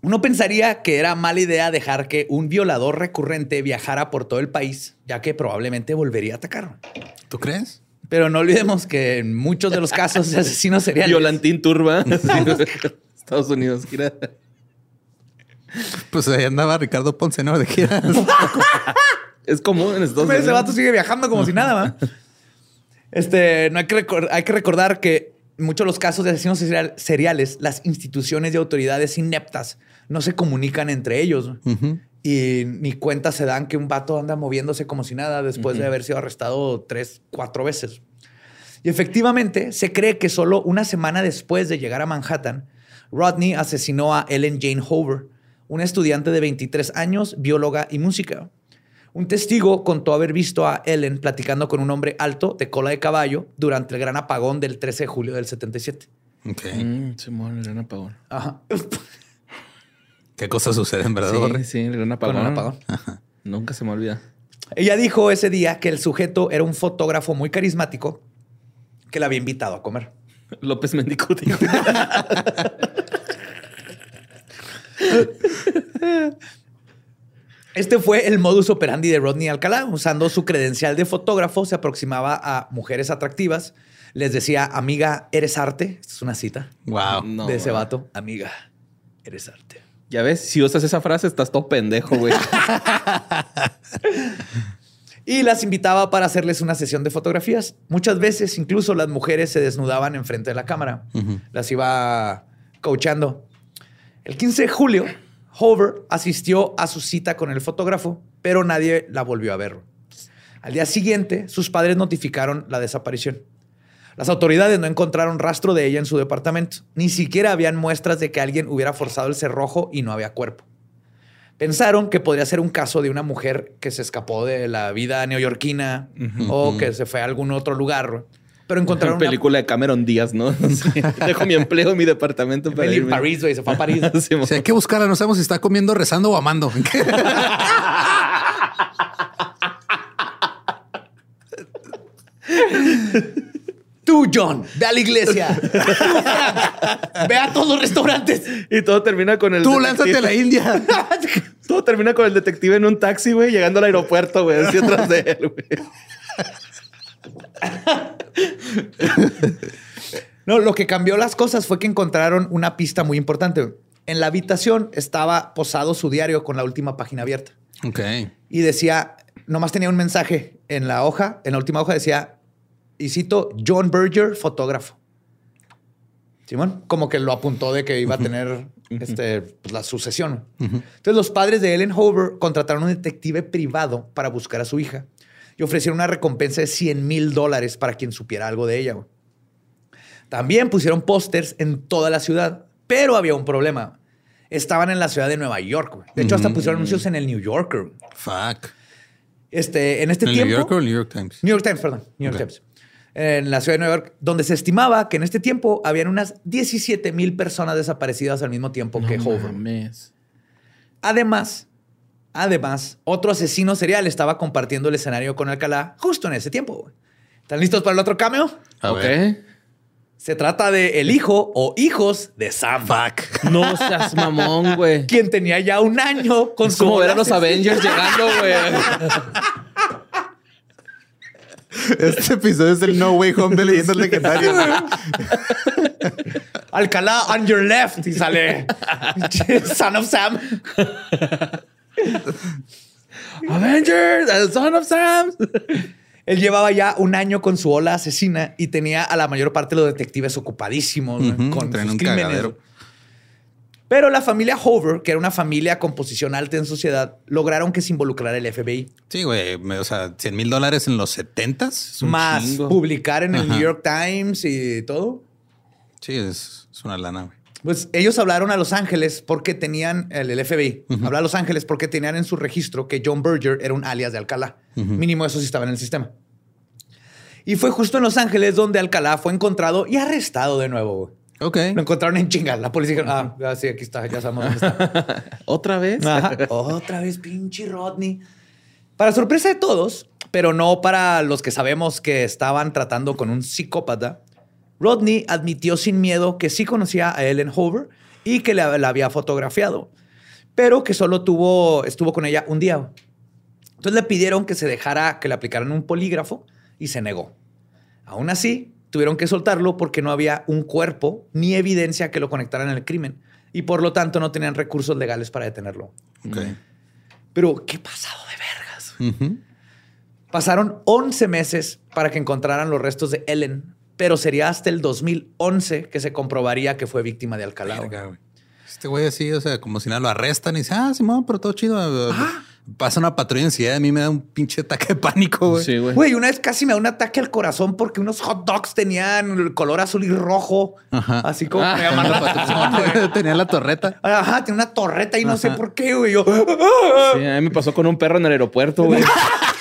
Uno pensaría que era mala idea dejar que un violador recurrente viajara por todo el país, ya que probablemente volvería a atacar. ¿Tú crees? Pero no olvidemos que en muchos de los casos de asesinos seriales Violantín Turba. Estados Unidos. Mira. Pues ahí andaba Ricardo Ponce, ¿no? De gira. Es común en Estados Ese Unidos. vato sigue viajando como si nada, ¿va? Este, no hay que, hay que recordar que en muchos de los casos de asesinos serial- seriales, las instituciones y autoridades ineptas no se comunican entre ellos. Y ni cuenta se dan que un vato anda moviéndose como si nada después de haber sido arrestado tres, cuatro veces. Y efectivamente, se cree que solo una semana después de llegar a Manhattan, Rodney asesinó a Ellen Jane Hoover, una estudiante de 23 años, bióloga y música. Un testigo contó haber visto a Ellen platicando con un hombre alto de cola de caballo durante el gran apagón del 13 de julio del 77. Ok. Mm, Simón, el gran apagón. Ajá. ¿Qué cosas suceden, verdad? Sí, sí, el gran apagón. Con un apagón. Nunca se me olvida. Ella dijo ese día que el sujeto era un fotógrafo muy carismático que la había invitado a comer. López Mendicuti. Este fue el modus operandi de Rodney Alcalá. Usando su credencial de fotógrafo, se aproximaba a mujeres atractivas. Les decía, amiga, eres arte. Esta es una cita Wow. No, de ese vato. Amiga, eres arte. Ya ves, si usas esa frase, estás todo pendejo, güey. Y las invitaba para hacerles una sesión de fotografías. Muchas veces, incluso las mujeres se desnudaban enfrente de la cámara. Las iba coachando. El 15 de julio, Hover asistió a su cita con el fotógrafo, pero nadie la volvió a ver. Al día siguiente, sus padres notificaron la desaparición. Las autoridades no encontraron rastro de ella en su departamento. Ni siquiera habían muestras de que alguien hubiera forzado el cerrojo y no había cuerpo. Pensaron que podría ser un caso de una mujer que se escapó de la vida neoyorquina o que se fue a algún otro lugar. Pero encontraron Una película de Cameron Díaz, ¿no? Sí. Dejo mi empleo en mi departamento para irme. París, güey. Se fue a París. Simón. Si hay que buscarla, no sabemos si está comiendo, rezando o amando. Tú, John, ve a la iglesia. Tú, Frank, ve a todos los restaurantes. Y todo termina con el. Tú detective- lánzate a la India. Todo termina con el detective en un taxi, güey, llegando al aeropuerto, güey, así atrás de él, güey. No, lo que cambió las cosas fue que encontraron una pista muy importante. En la habitación estaba posado su diario con la última página abierta. Ok. Y decía, nomás tenía un mensaje en la hoja, en la última hoja decía, y cito, John Berger, fotógrafo. Simón, como que lo apuntó de que iba a tener este, pues, la sucesión. Entonces los padres de Ellen Hover contrataron un detective privado para buscar a su hija y ofrecieron una recompensa de 100 mil dólares para quien supiera algo de ella. También pusieron pósters en toda la ciudad, pero había un problema. Estaban en la ciudad de Nueva York. güey. De hecho, hasta pusieron anuncios en el New Yorker. Fuck. Este, en este ¿El tiempo. New York o el New York Times? New York Times, perdón. New York. Times. En la ciudad de Nueva York, donde se estimaba que en este tiempo habían unas 17 mil personas desaparecidas al mismo tiempo que Hover. mames. Además, Además, otro asesino serial estaba compartiendo el escenario con Alcalá justo en ese tiempo. güey. ¿Están listos para el otro cameo? A ok. ver. Se trata de el hijo o hijos de Sam. No seas mamón, güey. Quien tenía ya un año con Es su como ver a los Avengers llegando, güey. Este episodio es el No Way Home de leyendas legendarias. Alcalá on your left y sale Son of Sam. Avengers, the son of Sam. Él llevaba ya un año con su ola asesina y tenía a la mayor parte de los detectives ocupadísimos güey, Ujú, con sus un crímenes. cagadero. Pero la familia Hover, que era una familia con posición alta en sociedad, lograron que se involucrara el FBI. Sí, güey. O sea, 100 mil dólares en los 70s. un Más chingo. publicar en el. New York Times y todo. Sí, es, es una lana, güey. Pues ellos hablaron a Los Ángeles porque tenían, el, el FBI, habló a Los Ángeles porque tenían en su registro que John Berger era un alias de Alcalá. Mínimo eso sí estaba en el sistema. Y fue justo en Los Ángeles donde Alcalá fue encontrado y arrestado de nuevo. Ok. Lo encontraron en chingas. La policía dijo, ah, ah, sí, aquí está, ya sabemos dónde está. ¿Otra vez? Ajá. Otra vez, pinche Rodney. Para sorpresa de todos, pero no para los que sabemos que estaban tratando con un psicópata, Rodney admitió sin miedo que sí conocía a Ellen Hoover y que la, la había fotografiado, pero que solo tuvo, estuvo con ella un día. Entonces le pidieron que se dejara que le aplicaran un polígrafo y se negó. Aún así, tuvieron que soltarlo porque no había un cuerpo ni evidencia que lo conectaran al crimen y por lo tanto no tenían recursos legales para detenerlo. Ok. Pero, ¿qué pasado de vergas? Pasaron 11 meses para que encontraran los restos de Ellen, pero sería hasta el 2011 que se comprobaría que fue víctima de Alcalá. Este güey así, o sea, como si nada lo arrestan y dice, ah, Simón, pero todo chido. Pasa una patrulla enseguida, a mí me da un pinche ataque de pánico, güey. Sí, güey. Güey, una vez casi me da un ataque al corazón porque unos hot dogs tenían el color azul y rojo. Ajá. Así como Ah. me llaman la atención. Tenía la torreta. Ajá, tiene una torreta y no sé por qué, güey. Yo, Sí, a mí me pasó con un perro en el aeropuerto, güey.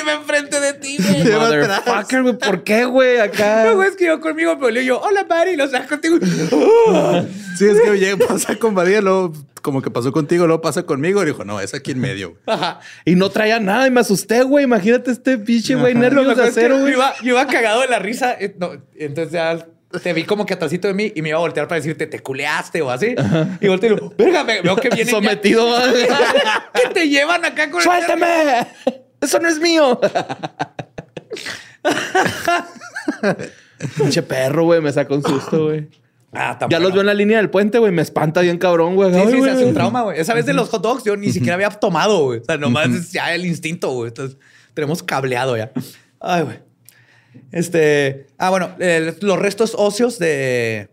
y iba enfrente de ti, güey. Motherfucker, güey. ¿Por qué, güey? Acá. Luego es que yo conmigo me olió yo, hola, Mari, lo saco contigo. Sí, es que llega, pasa con Badía, luego como que pasó contigo, luego pasa conmigo. Y dijo, no, es aquí en medio. güey. Ajá. Y no traía nada y me asusté, güey. Imagínate este pinche, güey, nervios de que acero, yo güey. iba, yo iba cagado de la risa. eh, no, entonces ya te vi como que atrásito de mí y me iba a voltear para decirte, te culeaste o así. Y volteo y digo, verga, veo que vienen. ya- Sometido. güey. que te llevan acá con el- ¡Suéltame! ¡Eso no es mío! Pinche perro, güey. Me sacó un susto, güey. Ah, Ya los veo en la línea del puente, güey. Me espanta bien cabrón, güey. Sí, Ay, sí, se hace un trauma, güey. Esa vez de los hot dogs yo ni siquiera había tomado, güey. O sea, nomás ya el instinto, güey. Entonces, tenemos cableado ya. Ay, güey. Este... Ah, bueno. eh, los restos óseos de...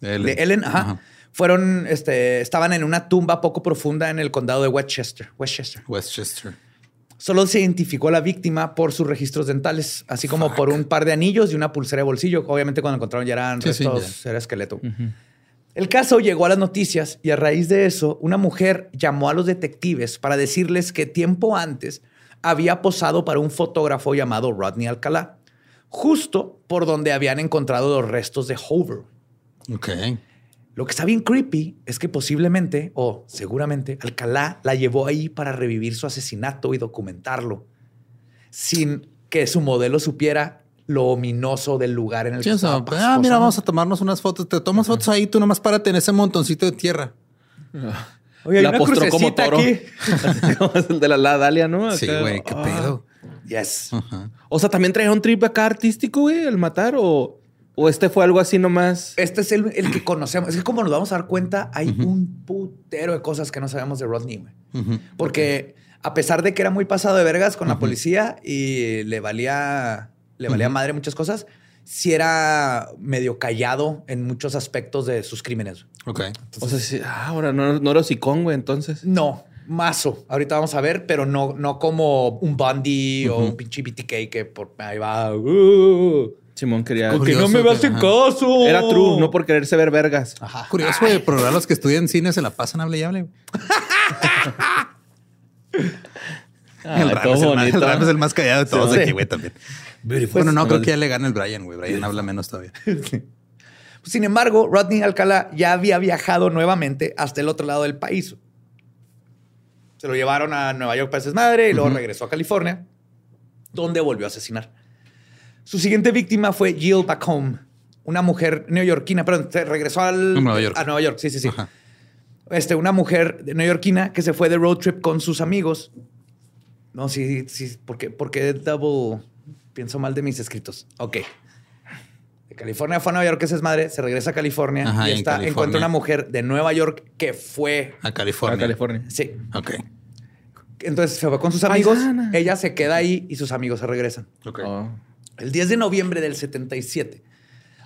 Ellen. de Ellen, ajá, Ajá. fueron, este, estaban en una tumba poco profunda en el condado de Westchester. Westchester. Westchester. Solo se identificó a la víctima por sus registros dentales, así como por un par de anillos y una pulsera de bolsillo. Obviamente cuando encontraron ya eran Sí, sí, restos, era esqueleto. El caso llegó a las noticias y a raíz de eso, una mujer llamó a los detectives para decirles que tiempo antes había posado para un fotógrafo llamado Rodney Alcalá, justo por donde habían encontrado los restos de Hoover. Ok. Lo que está bien creepy es que posiblemente, o seguramente, Alcalá la llevó ahí para revivir su asesinato y documentarlo, sin que su modelo supiera lo ominoso del lugar en el Sí, que estaba ah, mira, vamos a tomarnos unas fotos. Te tomas fotos ahí, tú nomás párate en ese montoncito de tierra. Oye, hay la una postró como toro. aquí. El de la, la Dalia, ¿no? Sí, güey, qué Ah. pedo. Yes. Ajá. O sea, ¿también traía un trip acá artístico, güey, el matar? ¿O, o este fue algo así nomás? Este es el, el que conocemos. Es que como nos vamos a dar cuenta, hay un putero de cosas que no sabemos de Rodney, güey. Porque a pesar de que era muy pasado de vergas con la policía y le valía, le valía madre muchas cosas, sí era medio callado en muchos aspectos de sus crímenes. Ok. o sea, sí, ah, ahora no, no era hocicón, güey, entonces. No, mazo. Ahorita vamos a ver, pero no, no como un Bundy o un pinche BTK que por ahí va. "Uh, Simón quería. ¿Por qué no me hacen caso? Era true, no por quererse ver vergas. Ajá. Curioso, güey, pero ahora los que estudian cine se la pasan hable y hable. Ah, el, Ram todo es el, más, bonito. el Ram es el más callado de todos Sí. aquí, güey, también. Bueno, no, creo que ya le gana el Brian, güey. Brian habla menos todavía. Sin embargo, Rodney Alcalá ya había viajado nuevamente hasta el otro lado del país. Se lo llevaron a Nueva York para su madre y luego regresó a California, donde volvió a asesinar. Su siguiente víctima fue Jill Backhome, una mujer neoyorquina, perdón, se regresó al, A Nueva York. A Nueva York, sí, sí, sí. Ajá. Este, una mujer de neoyorquina que se fue de road trip con sus amigos. No, sí, sí, porque, porque double pienso mal de mis escritos. Ok. De California fue a Nueva York, esa es madre, se regresa a California Ajá, y y en está, California. encuentra una mujer de Nueva York que fue. A A California. California. Sí. Ok. Entonces se fue con sus amigos, ella se queda ahí y sus amigos se regresan. Ok. Oh. El 10 de noviembre del 77,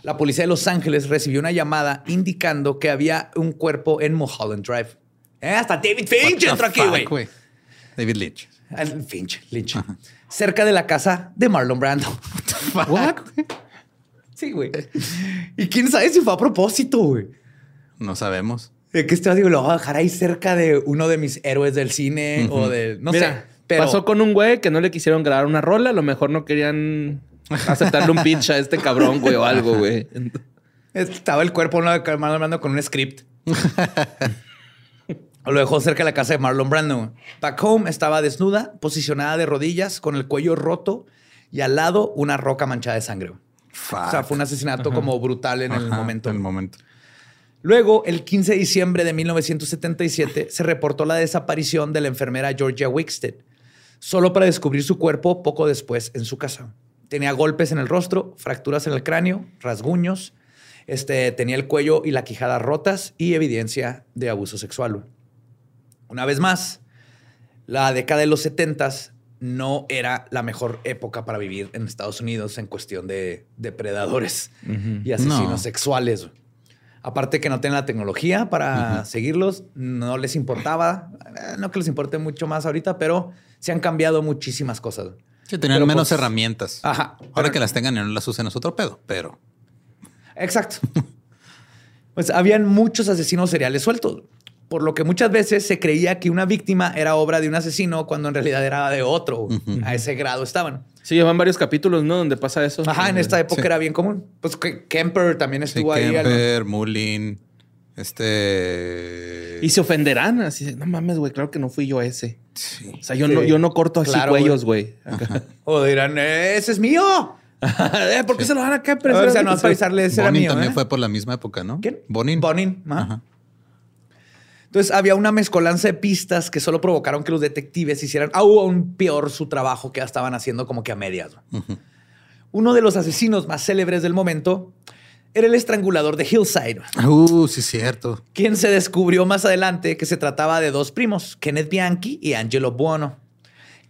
la policía de Los Ángeles recibió una llamada indicando que había un cuerpo en Mulholland Drive. Eh, hasta David Finch entró aquí, güey. David Lynch. Finch, Lynch. Cerca de la casa de Marlon Brando. What? Sí, güey. Y quién sabe si fue a propósito, güey. No sabemos. De que este digo, lo voy a dejar ahí cerca de uno de mis héroes del cine o de. No Mira, sé. Pero pasó con un güey que no le quisieron grabar una rola. A lo mejor no querían aceptarle un pitch a este cabrón, güey, o algo, güey. Estaba el cuerpo de Marlon Brando con un script. Lo dejó cerca de la casa de Marlon Brando. Back home estaba desnuda, posicionada de rodillas, con el cuello roto y al lado una roca manchada de sangre. O sea, fue un asesinato como brutal en el momento. En el momento. Luego, el 15 de diciembre de 1977, se reportó la desaparición de la enfermera Georgia Wickstead, solo para descubrir su cuerpo poco después en su casa. Tenía golpes en el rostro, fracturas en el cráneo, rasguños, este, tenía el cuello y la quijada rotas y evidencia de abuso sexual. Una vez más, la década de los 70 no era la mejor época para vivir en Estados Unidos en cuestión de depredadores y asesinos No. sexuales. Aparte que no tienen la tecnología para seguirlos, no les importaba, eh, no que les importe mucho más ahorita, pero se han cambiado muchísimas cosas. Sí, tenían Pero, menos pues, herramientas. Ajá. Ahora Pero- que las tengan y no las usen es otro pedo, pero Exacto. Pues habían muchos asesinos seriales sueltos, por lo que muchas veces se creía que una víctima era obra de un asesino cuando en realidad era de otro. A ese grado estaban. Sí, llevan varios capítulos, ¿no? Donde pasa eso. Ajá, en esta época Sí. era bien común. Pues que Kemper también sí, estuvo ahí. Kemper, Mullin, este... Y se ofenderán. Así, de, no mames, güey, claro que no fui yo ese. Sí. O sea, yo, no, yo no corto así Claro, cuellos, güey. Acá. O dirán, ese es mío. Eh, ¿Por qué se lo van a caer? o sea, no avisarle, ese era Bonin mío. también ¿eh? fue por la misma época, ¿no? ¿Quién? Bonin. Bonin. ajá. Ajá. Entonces había una mezcolanza de pistas que solo provocaron que los detectives hicieran aún peor su trabajo que ya estaban haciendo como que a medias. Uno de los asesinos más célebres del momento era el estrangulador de Hillside, Uh, sí, cierto. quien se descubrió más adelante que se trataba de dos primos, Kenneth Bianchi y Angelo Buono,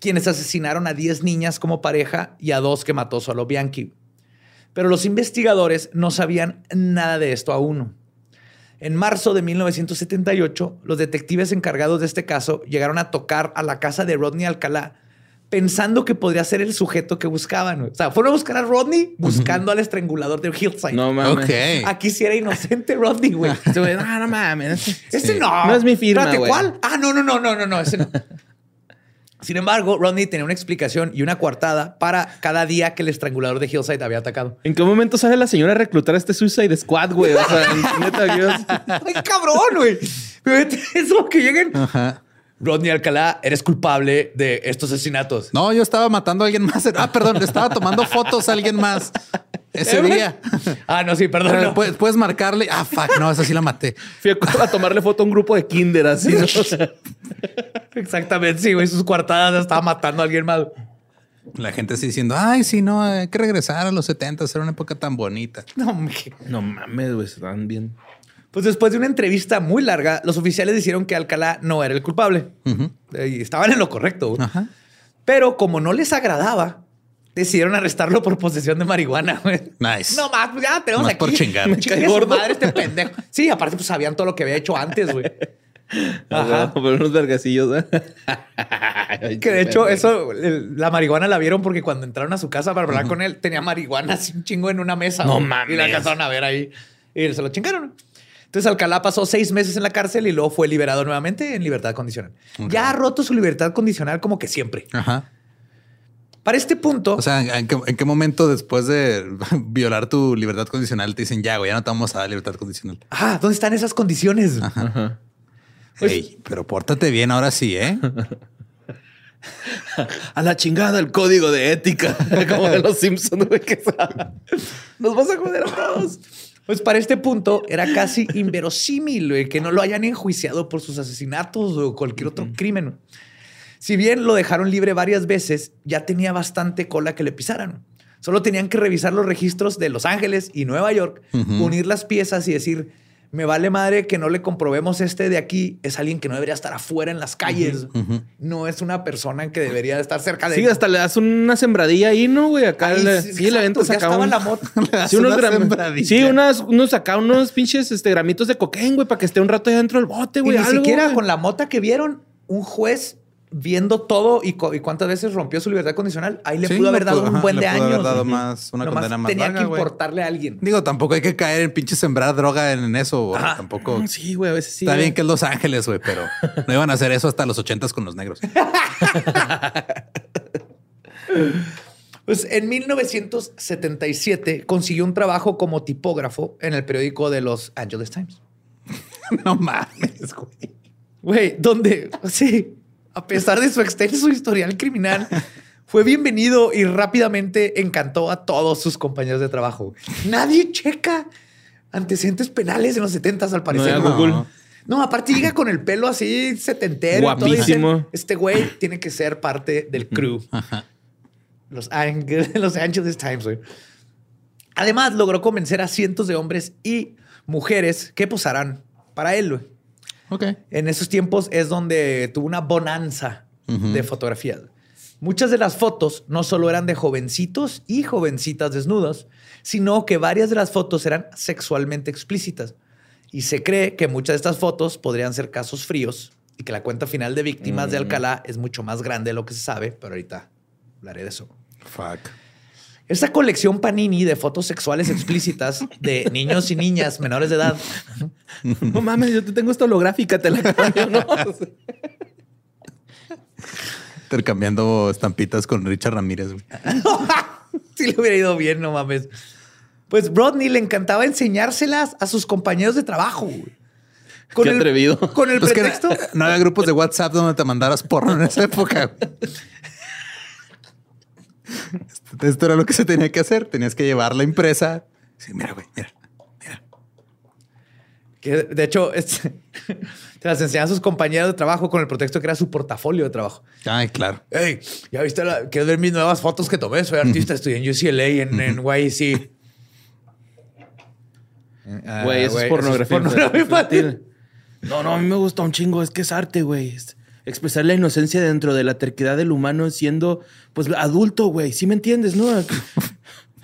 quienes asesinaron a 10 niñas como pareja y a dos que mató solo Bianchi. Pero los investigadores no sabían nada de esto aún. En marzo de 1978, los detectives encargados de este caso llegaron a tocar a la casa de Rodney Alcalá pensando que podría ser el sujeto que buscaban. O sea, fueron a buscar a Rodney buscando al estrangulador de Hillside. No mames. Aquí sí era inocente Rodney, güey. Güey, no, no mames. Ese Sí. no. No es mi firma, Espérate, güey. ¿cuál? Ah, no, no, no, no, no, no, ese no. Sin embargo, Rodney tenía una explicación y una coartada para cada día que el estrangulador de Hillside había atacado. ¿En qué momento sale la señora a reclutar a este Suicide Squad, güey? O sea, neta, Dios. ¡Ay, cabrón, güey! Eso que lleguen. Ajá. Rodney Alcalá, eres culpable de estos asesinatos. No, yo estaba matando a alguien más. Ah, perdón, le estaba tomando fotos a alguien más ese día. Ah, no, sí, perdón. no. ¿Puedes, puedes marcarle. Ah, fuck, no, esa sí la maté. Fui a, a tomarle foto a un grupo de kinder así, Exactamente, sí, güey. Sus coartadas estaba matando a alguien más. La gente así diciendo, ay, sí, no, hay que regresar a los 70, era una época tan bonita. No, hombre. no mames, güey, están bien. Pues después de una entrevista muy larga, los oficiales dijeron que Alcalá no era el culpable. Eh, Y estaban en lo correcto. Pero como no les agradaba, decidieron arrestarlo por posesión de marihuana. güey. Nice. No más, pues ya tenemos aquí. por chingar. Me gordo. madre este pendejo. Sí, aparte pues sabían todo lo que había hecho antes, güey. Ajá. Por unos vergacillos. ¿eh? Que de hecho, eso, la marihuana la vieron porque cuando entraron a su casa para hablar con él, tenía marihuana así un chingo en una mesa. No güey. mames. Y la alcanzaron a ver ahí. Y se lo chingaron. Entonces Alcalá pasó seis meses en la cárcel y luego fue liberado nuevamente en libertad condicional. Ya ha roto su libertad condicional como que siempre. Ajá. Para este punto, O sea, ¿en qué, en qué momento después de violar tu libertad condicional te dicen, ya, güey, ya no te vamos a dar libertad condicional? ah, ¿dónde están esas condiciones? Ajá. Ey, pero pórtate bien ahora sí, ¿eh? A la chingada el código de ética. Como de los Simpsons, güey. Que nos vas a joder a todos. Pues para este punto era casi inverosímil que no lo hayan enjuiciado por sus asesinatos o cualquier otro crimen. Si bien lo dejaron libre varias veces, ya tenía bastante cola que le pisaran. Solo tenían que revisar los registros de Los Ángeles y Nueva York, unir las piezas y decir, me vale madre que no le comprobemos este de aquí, es alguien que no debería estar afuera en las calles. No es una persona que debería estar cerca de Sí, hasta le das una sembradilla ahí, ¿no, güey? Acá Ahí, le, sí, sí, le ya acá estaba un... la mota. Sí, unos, Una sí unas, unos acá, unos pinches este, gramitos de cocaína, güey, para que esté un rato ahí dentro del bote, Y güey. ni algo, siquiera güey. con la mota que vieron, un juez viendo todo y, cuántas veces rompió su libertad condicional, ahí le Sí, pudo haber dado pudo- un buen le de pudo haber años. dado más- una Nomás condena más tenía larga, que importarle a alguien. Digo, tampoco hay que caer en pinche sembrar droga en eso. Tampoco. Sí, güey, a veces sí. Está bien que es Los Ángeles, güey, pero no iban a hacer eso hasta los ochentas con los negros. Pues en 1977 consiguió un trabajo como tipógrafo en el periódico de Los Angeles Times. no mames, güey. Güey, donde, sí, a pesar de su extenso historial criminal, fue bienvenido y rápidamente encantó a todos sus compañeros de trabajo. Nadie checa antecedentes penales en los 70 al parecer. No, Google. No, aparte llega con el pelo así setentero. todo, Guapísimo. dicen, este güey tiene que ser parte del crew. Los, Ang- los Angeles Times, güey. Además, logró convencer a cientos de hombres y mujeres que posarán para él, güey. Ok. En esos tiempos es donde tuvo una bonanza de fotografías. Muchas de las fotos no solo eran de jovencitos y jovencitas desnudos, sino que varias de las fotos eran sexualmente explícitas. Y se cree que muchas de estas fotos podrían ser casos fríos y que la cuenta final de víctimas de Alcalá es mucho más grande de lo que se sabe, pero ahorita hablaré de eso. Fuck. Esta colección Panini de fotos sexuales explícitas de niños y niñas menores de edad No mames, yo te tengo esta holográfica, te la cambio, ¿no? Intercambiando estampitas con Richard Ramírez, si le hubiera ido bien, no mames. Pues Rodney le encantaba enseñárselas a sus compañeros de trabajo. Con Qué el- atrevido. Con el Pues que pretexto. no había grupos de WhatsApp donde te mandaras porno en esa época. Esto- era lo que se tenía que hacer. Tenías que llevar la impresa. Sí, mira, güey, mira. que de hecho, es- se las enseñaba a sus compañeros de trabajo con el pretexto que era su portafolio de trabajo. Ay, claro. Hey, ¿ya viste? La, ¿Quieres ver mis nuevas fotos que tomé? Soy artista, estudié en UCLA, en, en YC. Ah, Güey, eso es pornografía. pornografía infantil. No, no, a mí me gusta un chingo. Es que es arte, güey. Es Expresar la inocencia dentro de la terquedad del humano siendo, pues, adulto, güey. ¿Sí me entiendes, no?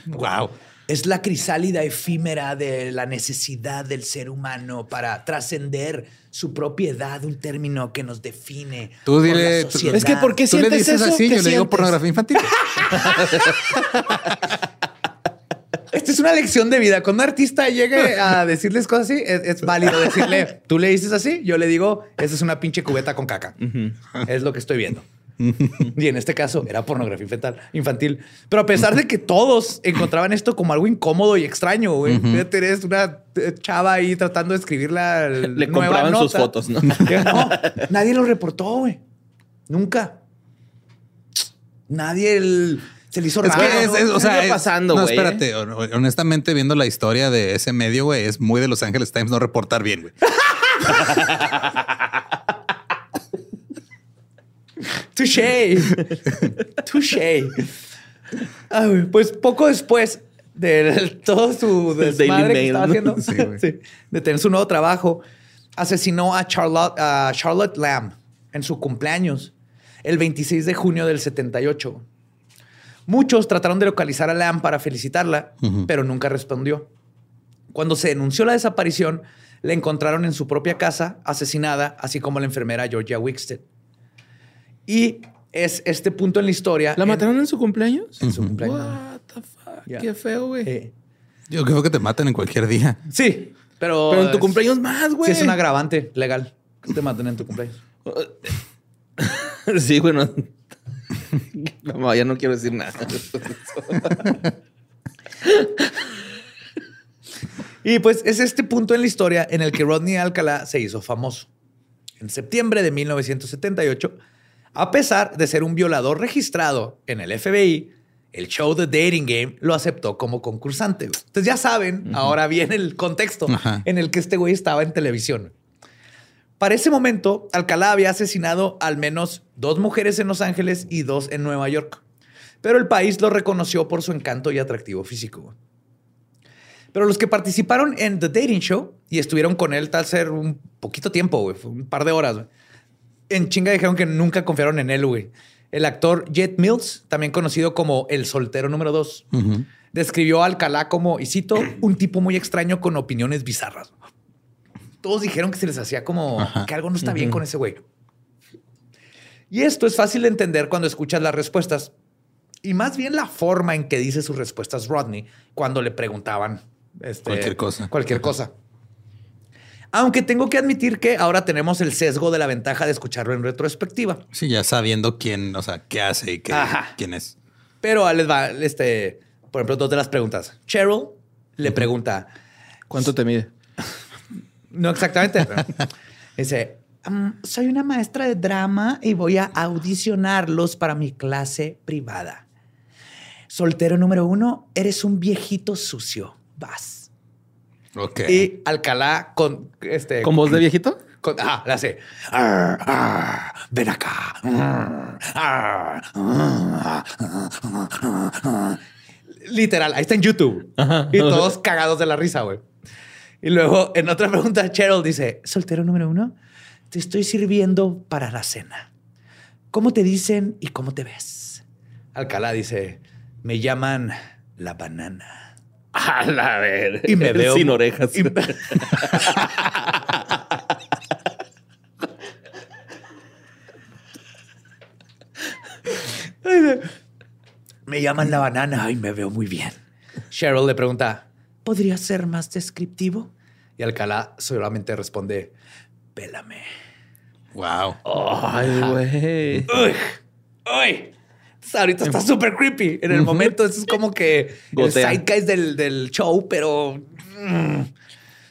Wow. Es la crisálida efímera de la necesidad del ser humano para trascender su propiedad, un término que nos define. Tú por dile- la tú-. Es que, ¿por qué Tú le sientes dices eso? así, ¿Qué yo le digo sientes? pornografía infantil. Esta es una lección de vida. Cuando un artista llegue a decirles cosas así, es, es válido decirle, tú le dices así, yo le digo, esa es una pinche cubeta con caca. Es lo que estoy viendo. y en este caso era pornografía infantil, infantil. Pero a pesar de que todos encontraban esto como algo incómodo y extraño, güey. Fíjate, Eres una eh, chava ahí tratando de escribir la Le nueva compraban sus fotos, ¿no? No, nadie lo reportó, güey. Nunca. Nadie el- se le hizo Es raro. que es, es- o sea, pasando, no, espérate. hon- Honestamente, viendo la historia de ese medio, güey, es muy de Los Angeles Times no reportar bien, güey. Touché. Touché. Ah, Pues poco después de todo su desmadre Daily que estaba Mail, haciendo, de tener su nuevo trabajo, asesinó a Charlotte, a Charlotte Lamb en su cumpleaños, el 26 de junio del 78. Muchos trataron de localizar a Lamb para felicitarla, pero nunca respondió. Cuando se denunció la desaparición, la encontraron en su propia casa, asesinada, así como la enfermera Georgia Wickstead. Y es este punto en la historia. ¿La en- mataron en su cumpleaños? En su cumpleaños. What the fuck? Qué feo, güey. Eh, Yo creo que te matan en cualquier día. sí, pero. Pero en tu es- cumpleaños más, güey. Sí, es un agravante legal que te maten en tu cumpleaños. Sí, bueno. No, ya no quiero decir nada. Y pues es este punto en la historia en el que Rodney Alcalá se hizo famoso. en septiembre de 1978, a pesar de ser un violador registrado en el FBI, el show The Dating Game lo aceptó como concursante. Entonces ya saben, ahora viene el contexto en el que este güey estaba en televisión. Para ese momento, Alcalá había asesinado al menos dos mujeres en Los Ángeles y dos en Nueva York. Pero el país lo reconoció por su encanto y atractivo físico. Pero los que participaron en The Dating Show y estuvieron con él tal ser un poquito tiempo, güey, fue un par de horas, güey, en chinga dijeron que nunca confiaron en él, güey. El actor Jet Mills, también conocido como el soltero número dos, describió a Alcalá como, y cito, un tipo muy extraño con opiniones bizarras. Todos dijeron que se les hacía como que algo no está bien con ese güey. Y esto es fácil de entender cuando escuchas las respuestas. Y más bien la forma en que dice sus respuestas Rodney cuando le preguntaban este, Cualquier cosa. Cualquier cosa. Aunque tengo que admitir que ahora tenemos el sesgo de la ventaja de escucharlo en retrospectiva. Sí, ya sabiendo quién, o sea, qué hace y qué, quién es. Pero les va, este, por ejemplo, dos de las preguntas. Cheryl le pregunta, ¿Cuánto te mide? No exactamente, pero dice, "Mm, soy una maestra de drama y voy a audicionarlos para mi clase privada. Soltero número uno, eres un viejito sucio. Vas. Ok. Y Alcalá con este. ¿Con voz de viejito? con- ah, la hace. "Arr, arr, ven acá. Arr, arr, arr, arr". Literal, ahí está en YouTube. Y todos cagados de la risa, güey. Y luego en otra pregunta, Cheryl dice: Soltero número uno, te estoy sirviendo para la cena. ¿Cómo te dicen y cómo te ves? Alcalá dice: Me llaman la banana. A la ver. Y me veo sin orejas. y- Me llaman la banana y me veo muy bien. Cheryl le pregunta, ¿podría ser más descriptivo? Y Alcalá solamente responde, pélame. Wow. Ay, güey. ¡Uy! ¡Uy! Entonces, ahorita está súper creepy. En el momento, eso es como que Gotea. el sidekick del, del show, pero. mm.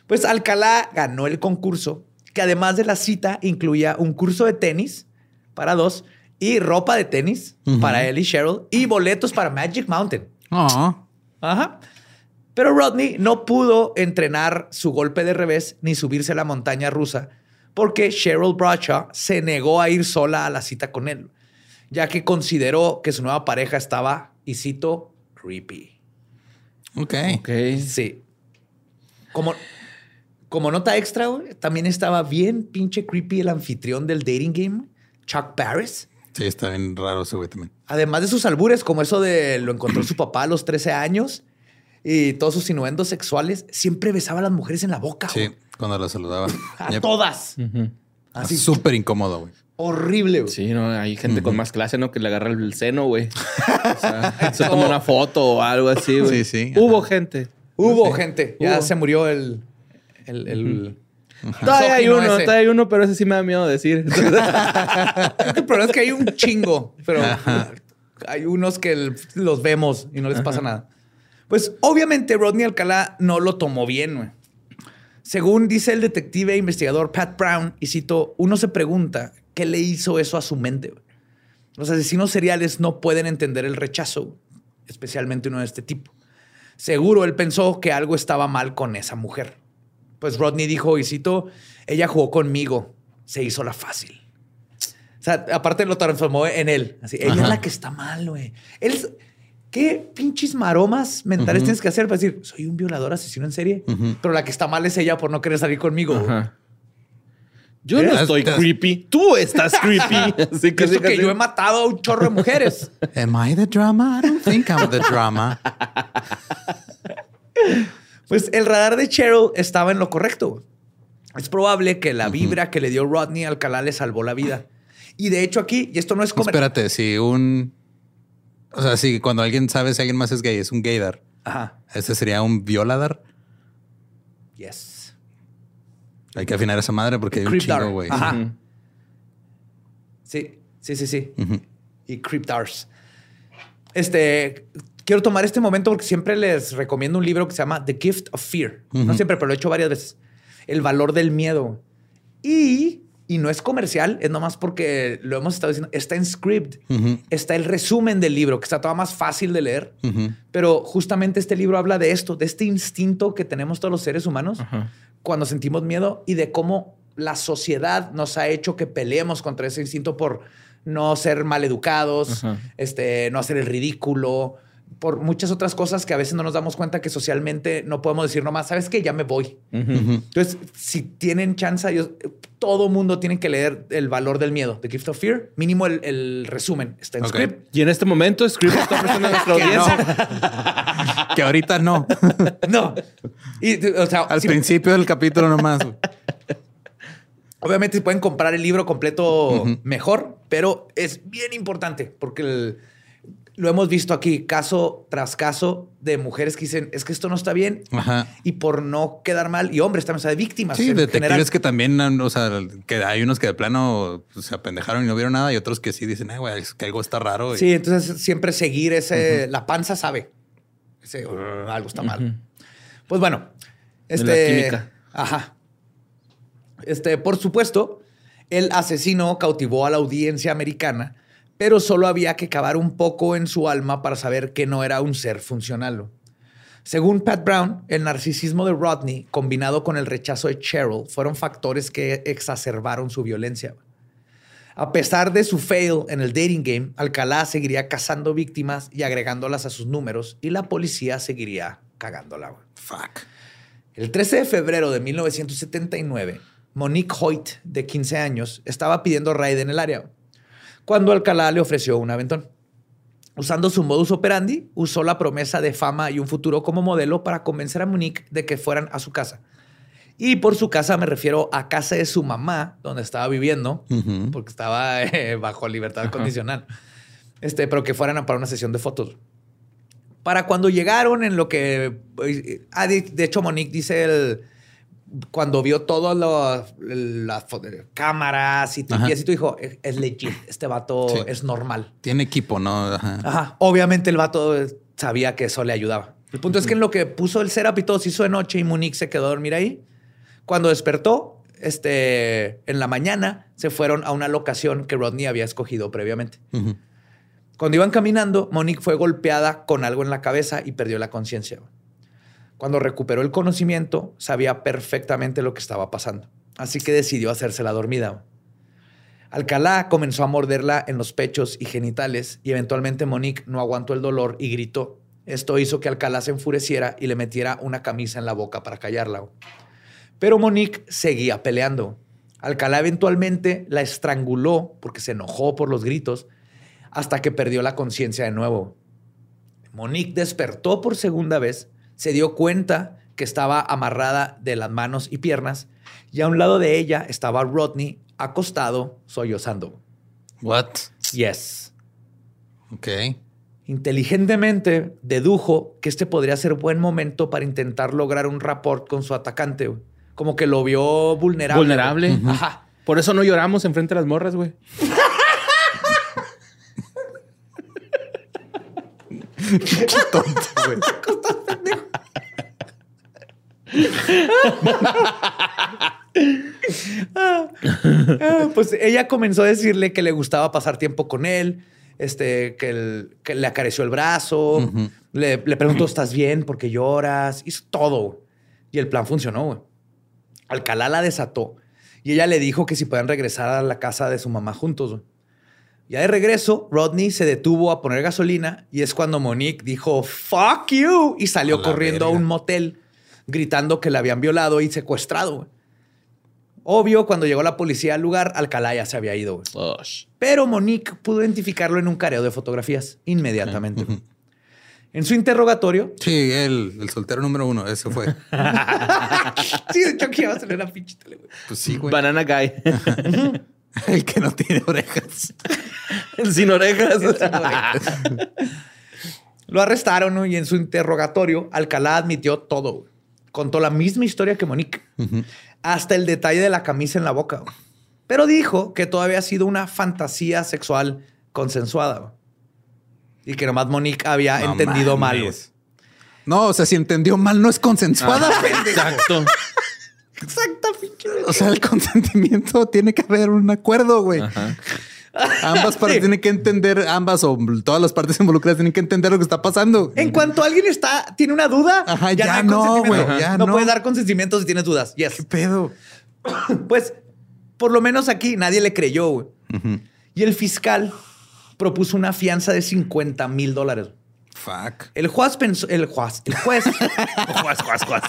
Pues Alcalá ganó el concurso, que además de la cita incluía un curso de tenis para dos y ropa de tenis para él y Cheryl y boletos para Magic Mountain. Oh, Ajá. Pero Rodney no pudo entrenar su golpe de revés ni subirse a la montaña rusa porque Cheryl Bradshaw se negó a ir sola a la cita con él, ya que consideró que su nueva pareja estaba, y cito, creepy. ok. Ok. Sí. Como, como nota extra, también estaba bien pinche creepy el anfitrión del dating game, Chuck Barris. Sí, está bien raro ese güey también. Además de sus albures, como eso de lo encontró su papá a los 13 años y todos sus innuendos sexuales, siempre besaba a las mujeres en la boca. Sí, güey. cuando lo saludaba. A Yep. todas. Así Súper incómodo, güey. horrible. güey. Sí, no, hay gente con más clase, ¿no? Que le agarra el seno, güey. O sea, se toma una foto o algo así, güey. Sí, sí, Hubo gente. Hubo Sí. gente. Ya Hubo. se murió el. el, el- Todavía hay uno, ese. todavía hay uno, pero ese sí me da miedo decir. El problema es que hay un chingo, pero hay unos que los vemos y no les pasa nada. Pues obviamente Rodney Alcalá no lo tomó bien. güey. Según dice el detective e investigador Pat Brown, y cito, uno se pregunta qué le hizo eso a su mente. güey? Los asesinos seriales no pueden entender el rechazo, güey, especialmente uno de este tipo. Seguro él pensó que algo estaba mal con esa mujer. Pues Rodney dijo, y cito, ella jugó conmigo, se hizo la fácil. O sea, aparte lo transformó en él. Así, ella es la que está mal, güey. Él, ¿Qué pinches maromas mentales tienes que hacer para decir, soy un violador asesino en serie? Pero la que está mal es ella por no querer salir conmigo. Ajá. Yo no Eh, estoy estás- creepy. Tú estás creepy. Así Que que, yo he matado a un chorro de mujeres. Am I the drama? I don't think I'm the drama. Pues el radar de Cheryl estaba en lo correcto. Es probable que la vibra que le dio Rodney Alcalá le salvó la vida. Y de hecho aquí, y esto no es como... Espérate, si un. O sea, si cuando alguien sabe si alguien más es gay, es un gaydar. Ajá. Este sería un violadar. Yes. Hay que afinar esa madre porque hay un chingo, güey. Ajá. Sí, sí, sí, sí. Y Cryptars. Este, quiero tomar este momento porque siempre les recomiendo un libro que se llama The Gift of Fear. No siempre, pero lo he hecho varias veces. El valor del miedo. Y, Y no es comercial, es nomás porque lo hemos estado diciendo. Está en script, está el resumen del libro, que está todo más fácil de leer. Pero justamente este libro habla de esto, de este instinto que tenemos todos los seres humanos cuando sentimos miedo y de cómo la sociedad nos ha hecho que peleemos contra ese instinto por no ser maleducados, este, no hacer el ridículo, por muchas otras cosas que a veces no nos damos cuenta que socialmente no podemos decir nomás, ¿sabes qué? Ya me voy. Entonces, si tienen chance, yo, todo mundo tiene que leer El valor del miedo, The Gift of Fear. Mínimo el, el resumen está en Ok. script. Y en este momento, Script está ofreciendo a nuestra Que no. audiencia. Que ahorita no. No. Y, o sea, Al si- principio del capítulo nomás. obviamente si pueden comprar el libro completo mejor, pero es bien importante porque el- lo hemos visto aquí caso tras caso de mujeres que dicen es que esto no está bien Ajá. y por no quedar mal y hombres también, o sea, de víctimas. Sí, en detectives general. que también, o sea, que hay unos que de plano pues, se apendejaron y no vieron nada y otros que sí dicen, ay, güey, es que algo está raro. y- Sí, entonces siempre seguir ese, la panza sabe, ese, "Ugh, algo está mal. Pues bueno, este, la química. ajá, este, por supuesto, el asesino cautivó a la audiencia americana, pero solo había que cavar un poco en su alma para saber que no era un ser funcional. Según Pat Brown, el narcisismo de Rodney combinado con el rechazo de Cheryl fueron factores que exacerbaron su violencia. A pesar de su fail en el dating game, Alcalá seguiría cazando víctimas y agregándolas a sus números y la policía seguiría cagándola. Fuck. El 13 de febrero de 1979, Monique Hoyt, de 15 años, estaba pidiendo raid en el área cuando Alcalá le ofreció un aventón. Usando su modus operandi, usó la promesa de fama y un futuro como modelo para convencer a Monique de que fueran a su casa. Y por su casa me refiero a casa de su mamá, donde estaba viviendo, porque estaba eh, bajo libertad condicional. Este, pero que fueran a- para una sesión de fotos. Para cuando llegaron en lo que... eh, ah, de, de hecho, Monique dice el... Cuando vio todas las cámaras y Ajá. y así, tú dijo, es legit, este vato Sí. es normal. Tiene equipo, ¿no? Ajá. Ajá. Obviamente el vato sabía que eso le ayudaba. El punto es que en lo que puso el setup y todo se hizo de noche y Monique se quedó a dormir ahí. Cuando despertó, este, en la mañana, se fueron a una locación que Rodney había escogido previamente. Cuando iban caminando, Monique fue golpeada con algo en la cabeza y perdió la conciencia. Cuando recuperó el conocimiento, sabía perfectamente lo que estaba pasando. Así que decidió hacerse la dormida. Alcalá comenzó a morderla en los pechos y genitales y eventualmente Monique no aguantó el dolor y gritó. Esto hizo que Alcalá se enfureciera y le metiera una camisa en la boca para callarla. Pero Monique seguía peleando. Alcalá eventualmente la estranguló porque se enojó por los gritos hasta que perdió la conciencia de nuevo. Monique despertó por segunda vez, se dio cuenta que estaba amarrada de las manos y piernas y a un lado de ella estaba Rodney acostado, sollozando. What? Yes. Ok. Inteligentemente dedujo que este podría ser buen momento para intentar lograr un rapport con su atacante. güey. Como que lo vio vulnerable. Vulnerable. güey. Ajá. Por eso no lloramos enfrente de las morras, güey. Ah, pues ella comenzó a decirle que le gustaba pasar tiempo con él, este, que, el- que le acarició el brazo, le, le preguntó, ¿estás bien? ¿Por qué lloras? Hizo todo. Y el plan funcionó. güey. Alcalá la desató y ella le dijo que si podían regresar a la casa de su mamá juntos. Ya de regreso, Rodney se detuvo a poner gasolina y es cuando Monique dijo, fuck you, y salió A corriendo a un motel gritando que la habían violado y secuestrado. güey. Obvio, cuando llegó la policía al lugar, Alcalá ya se había ido. güey. Pero Monique pudo identificarlo en un careo de fotografías inmediatamente. En su interrogatorio, Sí, el, el soltero número uno, ese fue. sí, de hecho que iba a salir la pinche tele, güey. Pues sí, güey. Banana Guy. El que no tiene orejas. Sin orejas. Lo arrestaron ¿no? y en su interrogatorio, Alcalá admitió todo. güey. Contó la misma historia que Monique, hasta el detalle de la camisa en la boca. Pero dijo que todavía ha sido una fantasía sexual consensuada. Y que nomás Monique había No entendido mal. mames. No, o sea, si entendió mal, no es consensuada. Ah, Exacto. Exacto, pinche. O sea, el consentimiento tiene que haber un acuerdo, güey. Ambas partes Sí. tienen que entender, ambas o todas las partes involucradas tienen que entender lo que está pasando. En cuanto alguien está, tiene una duda, Ajá, ya, ya no, güey, no, no. puedes dar consentimiento si tienes dudas. Yes. ¿Qué pedo? Pues, por lo menos aquí nadie le creyó, güey. Y el fiscal propuso una fianza de 50 mil dólares. Fuck. El juez pensó, el juez, el juez, juez, juez, juez.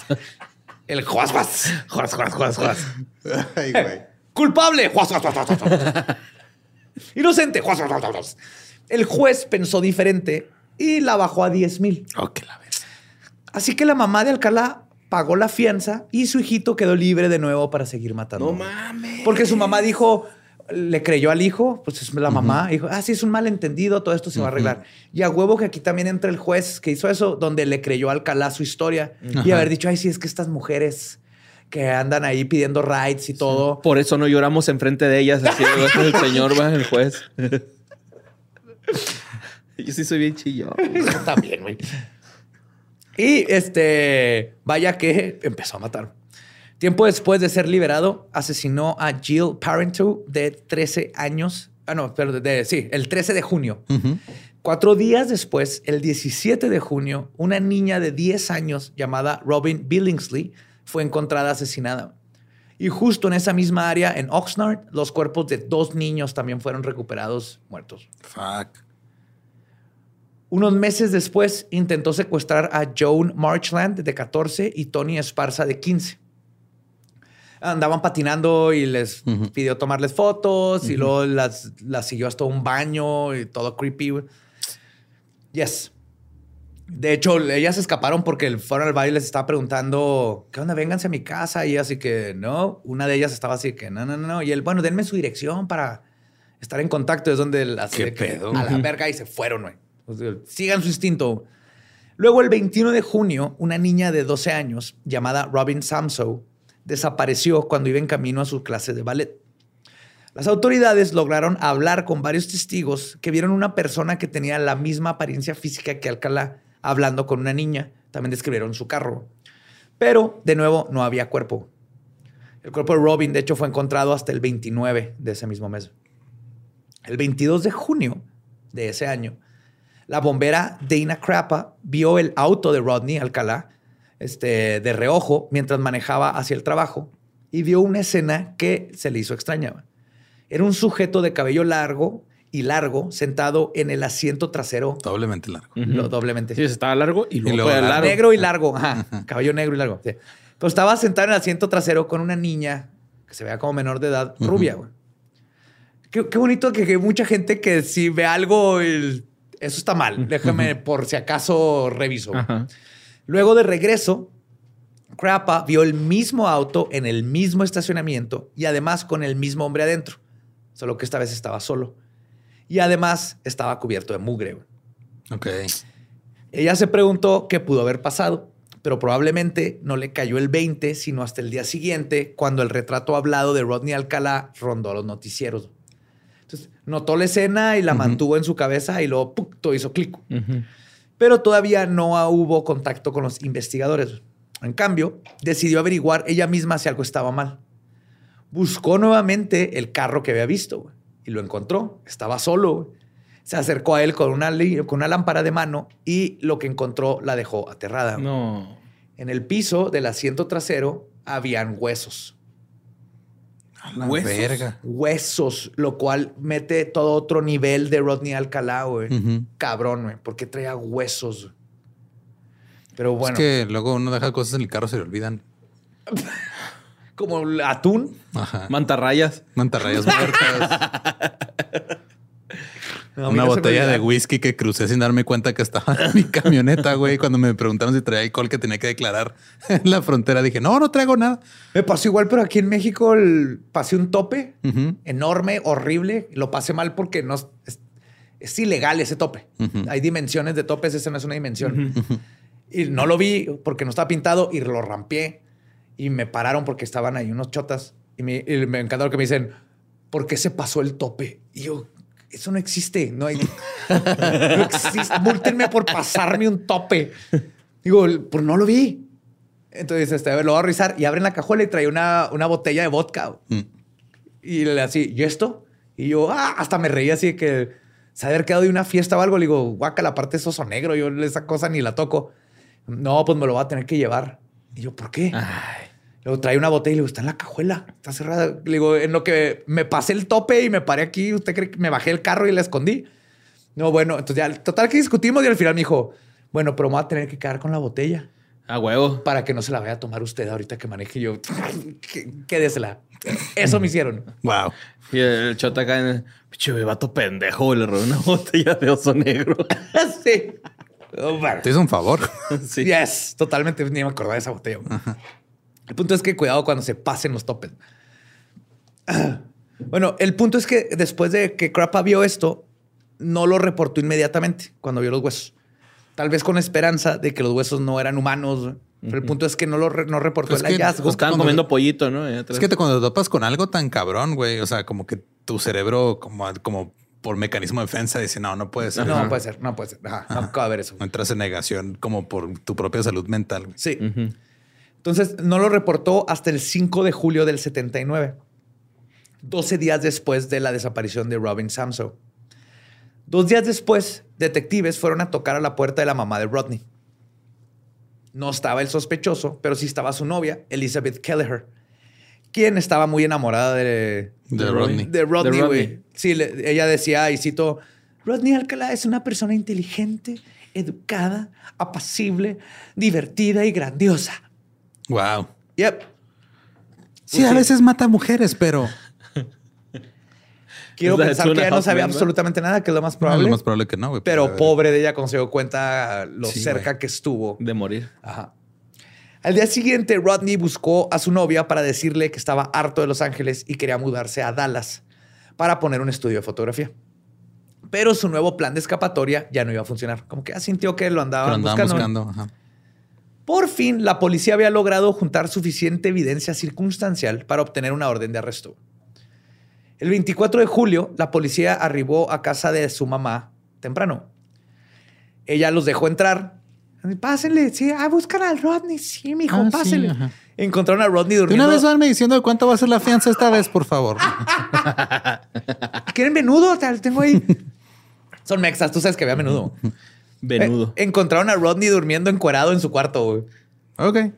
El juez, juez, juez, juez, juez, juez. Ay, güey. Culpable. Juez, juez, juez, juez. Inocente. El juez pensó diferente y la bajó a 10 mil. La verdad. Así que la mamá de Alcalá pagó la fianza y su hijito quedó libre de nuevo para seguir matando. No mames. Porque su mamá dijo, le creyó al hijo, pues es la mamá, dijo, ah, sí, es un malentendido, todo esto se va a arreglar. Y a huevo que aquí también entra el juez que hizo eso, donde le creyó a Alcalá su historia y haber dicho, ay, sí, es que estas mujeres que andan ahí pidiendo rights y todo. Por eso no lloramos enfrente de ellas. Así el señor va, el juez. Yo sí soy bien chillón. Yo también, güey. Y este, vaya que empezó a matar. Tiempo después de ser liberado, asesinó a Jill Parenteau de 13 años. Ah, no, pero de, de- sí, el 13 de junio. Cuatro días después, el 17 de junio, una niña de 10 años llamada Robin Billingsley fue encontrada asesinada. Y justo en esa misma área, en Oxnard, los cuerpos de dos niños también fueron recuperados muertos. Fuck. Unos meses después intentó secuestrar a Joan Marchland de 14 y Tony Esparza de 15. Andaban patinando y les pidió tomarles fotos y luego las, las siguió hasta un baño y todo creepy. Yes. De hecho, ellas escaparon porque el fueron al baile les estaba preguntando, ¿qué onda? Vénganse a mi casa. Y así que no. Una de ellas estaba así que no, no, no, no. Y él, bueno, denme su dirección para estar en contacto. Es donde las ¿Qué de que pedo? a la verga y se fueron, güey. O sea, sigan su instinto. Luego, el 21 de junio, una niña de 12 años llamada Robin Samso desapareció cuando iba en camino a su clase de ballet. Las autoridades lograron hablar con varios testigos que vieron una persona que tenía la misma apariencia física que Alcalá hablando con una niña. También describieron su carro. Pero, de nuevo, no había cuerpo. El cuerpo de Robin, de hecho, fue encontrado hasta el 29 de ese mismo mes. El 22 de junio de ese año, la bombera Dana Crappa vio el auto de Rodney Alcalá este, de reojo mientras manejaba hacia el trabajo y vio una escena que se le hizo extraña. Era un sujeto de cabello largo y largo sentado en el asiento trasero, Doblemente largo. lo- doblemente. Sí, estaba largo y luego, luego fue largo. largo. Negro y largo, ajá, cabello negro y largo. sí. Pero estaba sentado en el asiento trasero con una niña que se vea como menor de edad, rubia, güey. Qué, qué bonito que, que mucha gente que si ve algo, el- eso está mal. Déjame por si acaso reviso. Luego de regreso, Crappa vio el mismo auto en el mismo estacionamiento y además con el mismo hombre adentro, solo que esta vez estaba solo. Y además estaba cubierto de mugre. Ok. Ella se preguntó qué pudo haber pasado, pero probablemente no le cayó el 20, sino hasta el día siguiente, cuando el retrato hablado de Rodney Alcalá rondó los noticieros. Entonces, notó la escena y la mantuvo en su cabeza y luego todo hizo clic. Pero todavía no hubo contacto con los investigadores. En cambio, decidió averiguar ella misma si algo estaba mal. Buscó nuevamente el carro que había visto güey, y lo encontró. Estaba solo. Se acercó a él con una, con una lámpara de mano y lo que encontró la dejó aterrada. No. En el piso del asiento trasero habían huesos. A la Huesos. verga. Huesos, lo cual mete todo otro nivel de Rodney Alcalá, güey. Cabrón, güey, porque traía huesos. Pero bueno, Es que luego uno deja cosas en el carro, se le olvidan. como el atún. Ajá. Mantarrayas. Mantarrayas muertas. No, Una botella de whisky que crucé sin darme cuenta que estaba en mi camioneta, güey. Cuando me preguntaron si traía alcohol que tenía que declarar en la frontera, dije, no, no traigo nada. Me pasó igual, pero aquí en México el- pasé un tope enorme, horrible. Lo pasé mal porque no es, es ilegal ese tope. Hay dimensiones de topes, esa no es una dimensión. Y no lo vi porque no estaba pintado y lo rampeé. Y me pararon porque estaban ahí unos chotas. Y me, y me encantó que me dicen, ¿por qué se pasó el tope? Y yo, eso no existe. No hay. no existe. Múltenme por pasarme un tope. Digo, pues no lo vi. Entonces, este, a ver, lo voy a revisar y abren la cajuela y trae una, una botella de vodka. güey. Y le así, ¿y esto? Y yo, ah, hasta me reí así de que se haber quedado de una fiesta o algo. Le digo, guaca, la parte de soso negro, yo esa cosa ni la toco. No, pues me lo voy a tener que llevar. Y yo, ¿por qué? Ay. Luego trae una botella y le digo, está en la cajuela, está cerrada. Le digo, en lo que me pasé el tope y me paré aquí, ¿usted cree que me bajé el carro y la escondí? No, bueno, entonces ya, total que discutimos y al final me dijo, bueno, pero me voy a tener que quedar con la botella A huevo. para que no se la vaya a tomar usted ahorita que maneje Y yo. "Qué- Quédesela. Eso me hicieron. Wow. Y el chota acá en el vato pendejo, le robó una botella de oso negro. sí. Oh, bueno. Te hizo un favor. sí. Yes, totalmente. Ni me acordaba de esa botella. El punto es que cuidado cuando se pasen los topes. Bueno, el punto es que después de que Crappa vio esto, no lo reportó inmediatamente cuando vio los huesos. Tal vez con esperanza de que los huesos no eran humanos. Pero el punto es que no lo re- no reportó Pues el que- hallazgo. Estaban Cuando- comiendo pollito, ¿no? Es que te, cuando te topas con algo tan cabrón, güey, o sea, como que tu cerebro, como, como por mecanismo de defensa, dice, no, no puede ser. no, puede ser, no puede ser. Ajá, no acaba de ver eso. Entras en negación como por tu propia salud mental. güey. Sí. Entonces, no lo reportó hasta el 5 de julio del 79, 12 días después de la desaparición de Robin Samso. Dos días después, detectives fueron a tocar a la puerta de la mamá de Rodney. No estaba el sospechoso, pero sí estaba su novia, Elizabeth Kelleher, quien estaba muy enamorada de, De Rodney. de Rodney, güey. Sí, le- ella decía, y cito, Rodney Alcalá es una persona inteligente, educada, apacible, divertida y grandiosa. Wow. Yep. Sí, a veces mata mujeres, pero Quiero pensar que ella no sabía Men, ¿no? absolutamente nada, que es lo más no, es probable. lo más probable que no, güey. pero a ver. pobre de ella cuando se dio cuenta lo Sí, cerca que estuvo. De morir. Ajá. Al día siguiente, Rodney buscó a su novia para decirle que estaba harto de Los Ángeles y quería mudarse a Dallas para poner un estudio de fotografía. Pero su nuevo plan de escapatoria ya no iba a funcionar. Como que sintió que lo andaban andaban buscando. buscando. ajá. Por fin, la policía había logrado juntar suficiente evidencia circunstancial para obtener una orden de arresto. El 24 de julio, la policía arribó a casa de su mamá temprano. Ella los dejó entrar. Pásenle, sí, ah, buscan al Rodney. Sí, mijo, Ah, pásenle. Encontraron a Rodney durmiendo. una vez vanme diciendo de cuánto va a ser la fianza esta vez, por favor. ¿Quieren menudo? Te lo tengo ahí. Son mexas, tú sabes que había menudo. Venudo. Eh, encontraron a Rodney durmiendo encuerado en su cuarto. güey. ok.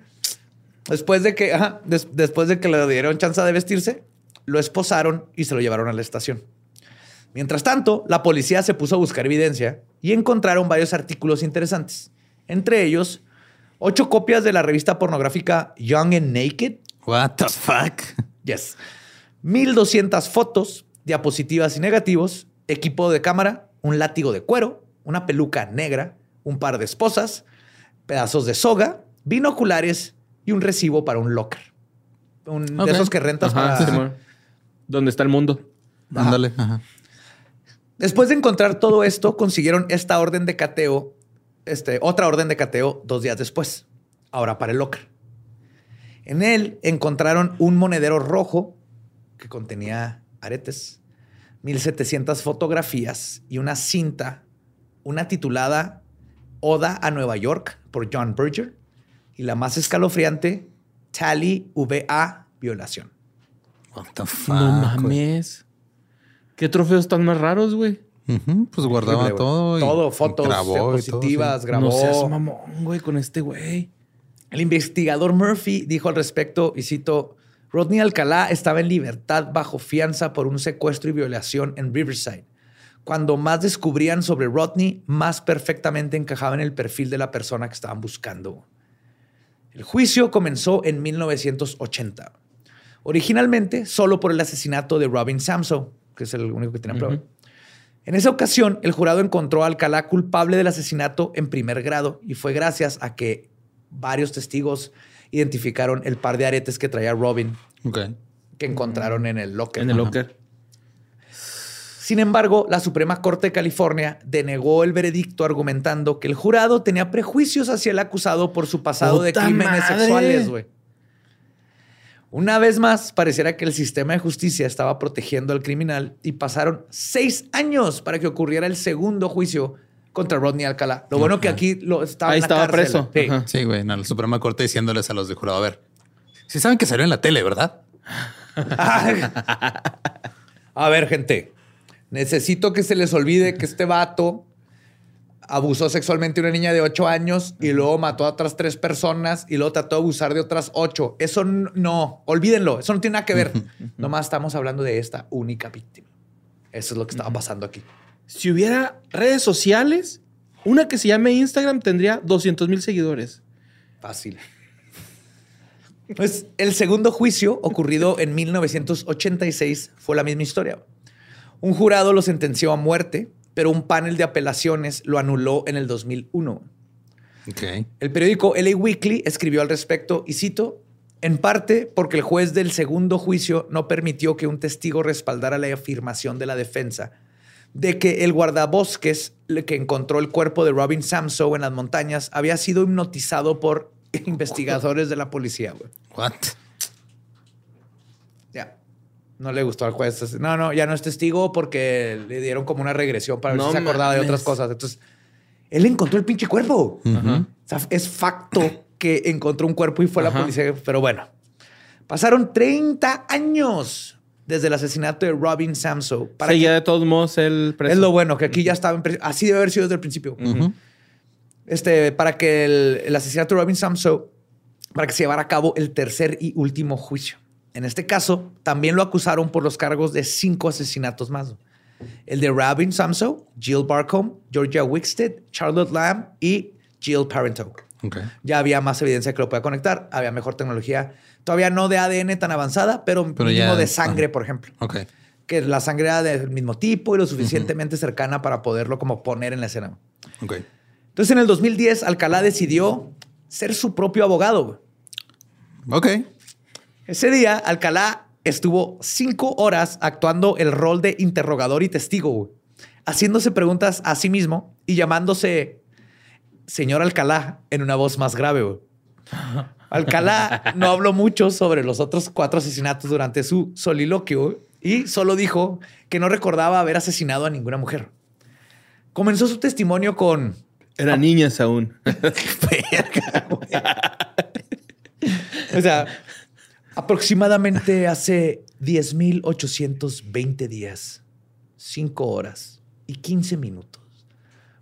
Después de que, ajá, des- después de que le dieron chance de vestirse, lo esposaron y se lo llevaron a la estación. Mientras tanto, la policía se puso a buscar evidencia y encontraron varios artículos interesantes. Entre ellos, ocho copias de la revista pornográfica Young and Naked. What the fuck? Yes. 1200 fotos, diapositivas y negativos, equipo de cámara, un látigo de cuero, una peluca negra, un par de esposas, pedazos de soga, binoculares y un recibo para un locker. Un-. De esos que rentas Ajá, para... ¿Dónde está el mundo? Ándale. Después de encontrar todo esto, consiguieron esta orden de cateo, este, otra orden de cateo dos días después, ahora para el locker. En él encontraron un monedero rojo que contenía aretes, 1700 fotografías y una cinta, una titulada Oda a Nueva York por John Berger y la más escalofriante, Tally VA Violación. What the fuck. no mames. ¿Qué trofeos tan más raros, güey? Pues guardaba Horrible, todo. y- Todo, fotos, grabó y todo, sí. grabó. No seas mamón, güey, con este güey. El investigador Murphy dijo al respecto, y cito, Rodney Alcalá estaba en libertad bajo fianza por un secuestro y violación en Riverside. Cuando más descubrían sobre Rodney, más perfectamente encajaba en el perfil de la persona que estaban buscando. El juicio comenzó en 1980. Originalmente solo por el asesinato de Robin Samso, que es el único que tenía prueba. En esa ocasión, el jurado encontró a Alcalá culpable del asesinato en primer grado y fue gracias a que varios testigos identificaron el par de aretes que traía Robin que encontraron en el locker. En el locker. Sin embargo, la Suprema Corte de California denegó el veredicto argumentando que el jurado tenía prejuicios hacia el acusado por su pasado de ¡Puta crímenes madre! sexuales, güey. Una vez más, pareciera que el sistema de justicia estaba protegiendo al criminal y pasaron seis años para que ocurriera el segundo juicio contra Rodney Alcalá. Lo bueno que aquí lo estaba Ahí en la estaba cárcel. preso. Sí. Ajá. Sí, güey, en la Suprema Corte diciéndoles a los de jurado, a ver, si saben que salió en la tele, ¿verdad? A ver, gente. Necesito que se les olvide que este vato abusó sexualmente de una niña de 8 años y luego mató a otras tres personas y luego trató de abusar de otras 8. Eso no, olvídenlo. Eso no tiene nada que ver. Nomás estamos hablando de esta única víctima. Eso es lo que estaba pasando aquí. Si hubiera redes sociales, una que se llame Instagram tendría 200 mil seguidores. Fácil. Pues el segundo juicio, ocurrido en 1986, fue la misma historia. Un jurado lo sentenció a muerte, pero un panel de apelaciones lo anuló en el 2001. Ok. El periódico LA Weekly escribió al respecto y cito, en parte porque el juez del segundo juicio no permitió que un testigo respaldara la afirmación de la defensa de que el guardabosques que encontró el cuerpo de Robin Samso en las montañas había sido hipnotizado por investigadores de la policía. What? Ya. No le gustó al juez. No, no, ya no es testigo porque le dieron como una regresión para ver No si se acordaba de otras cosas. Entonces, él encontró el pinche cuerpo. O sea, es facto que encontró un cuerpo y fue la policía. Pero bueno, pasaron 30 años desde el asesinato de Robin Samso. Para Seguía que- de todos modos el preso. es lo bueno, que aquí ya estaba en Así debe haber sido desde el principio. Este, para que el, el asesinato de Robin Samso, para que se llevara a cabo el tercer y último juicio. En este caso, también lo acusaron por los cargos de cinco asesinatos más. El de Robin Samso, Jill Barcombe, Georgia Wickstead, Charlotte Lamb y Jill Parento. Ok. Ya había más evidencia que lo podía conectar, había mejor tecnología, todavía no de ADN tan avanzada, pero, Pero mínimo ya- de sangre, por ejemplo Ok. que la sangre era del mismo tipo y lo suficientemente cercana para poderlo como poner en la escena. Ok. Entonces en el 2010 Alcalá decidió ser su propio abogado. Ok. Ese día Alcalá estuvo cinco horas actuando el rol de interrogador y testigo, güey, haciéndose preguntas a sí mismo y llamándose señor Alcalá en una voz más grave. güey. Alcalá no habló mucho sobre los otros cuatro asesinatos durante su soliloquio y solo dijo que no recordaba haber asesinado a ninguna mujer. Comenzó su testimonio con Eran niñas aún. O sea, aproximadamente hace 10.820 días, 5 horas y 15 minutos,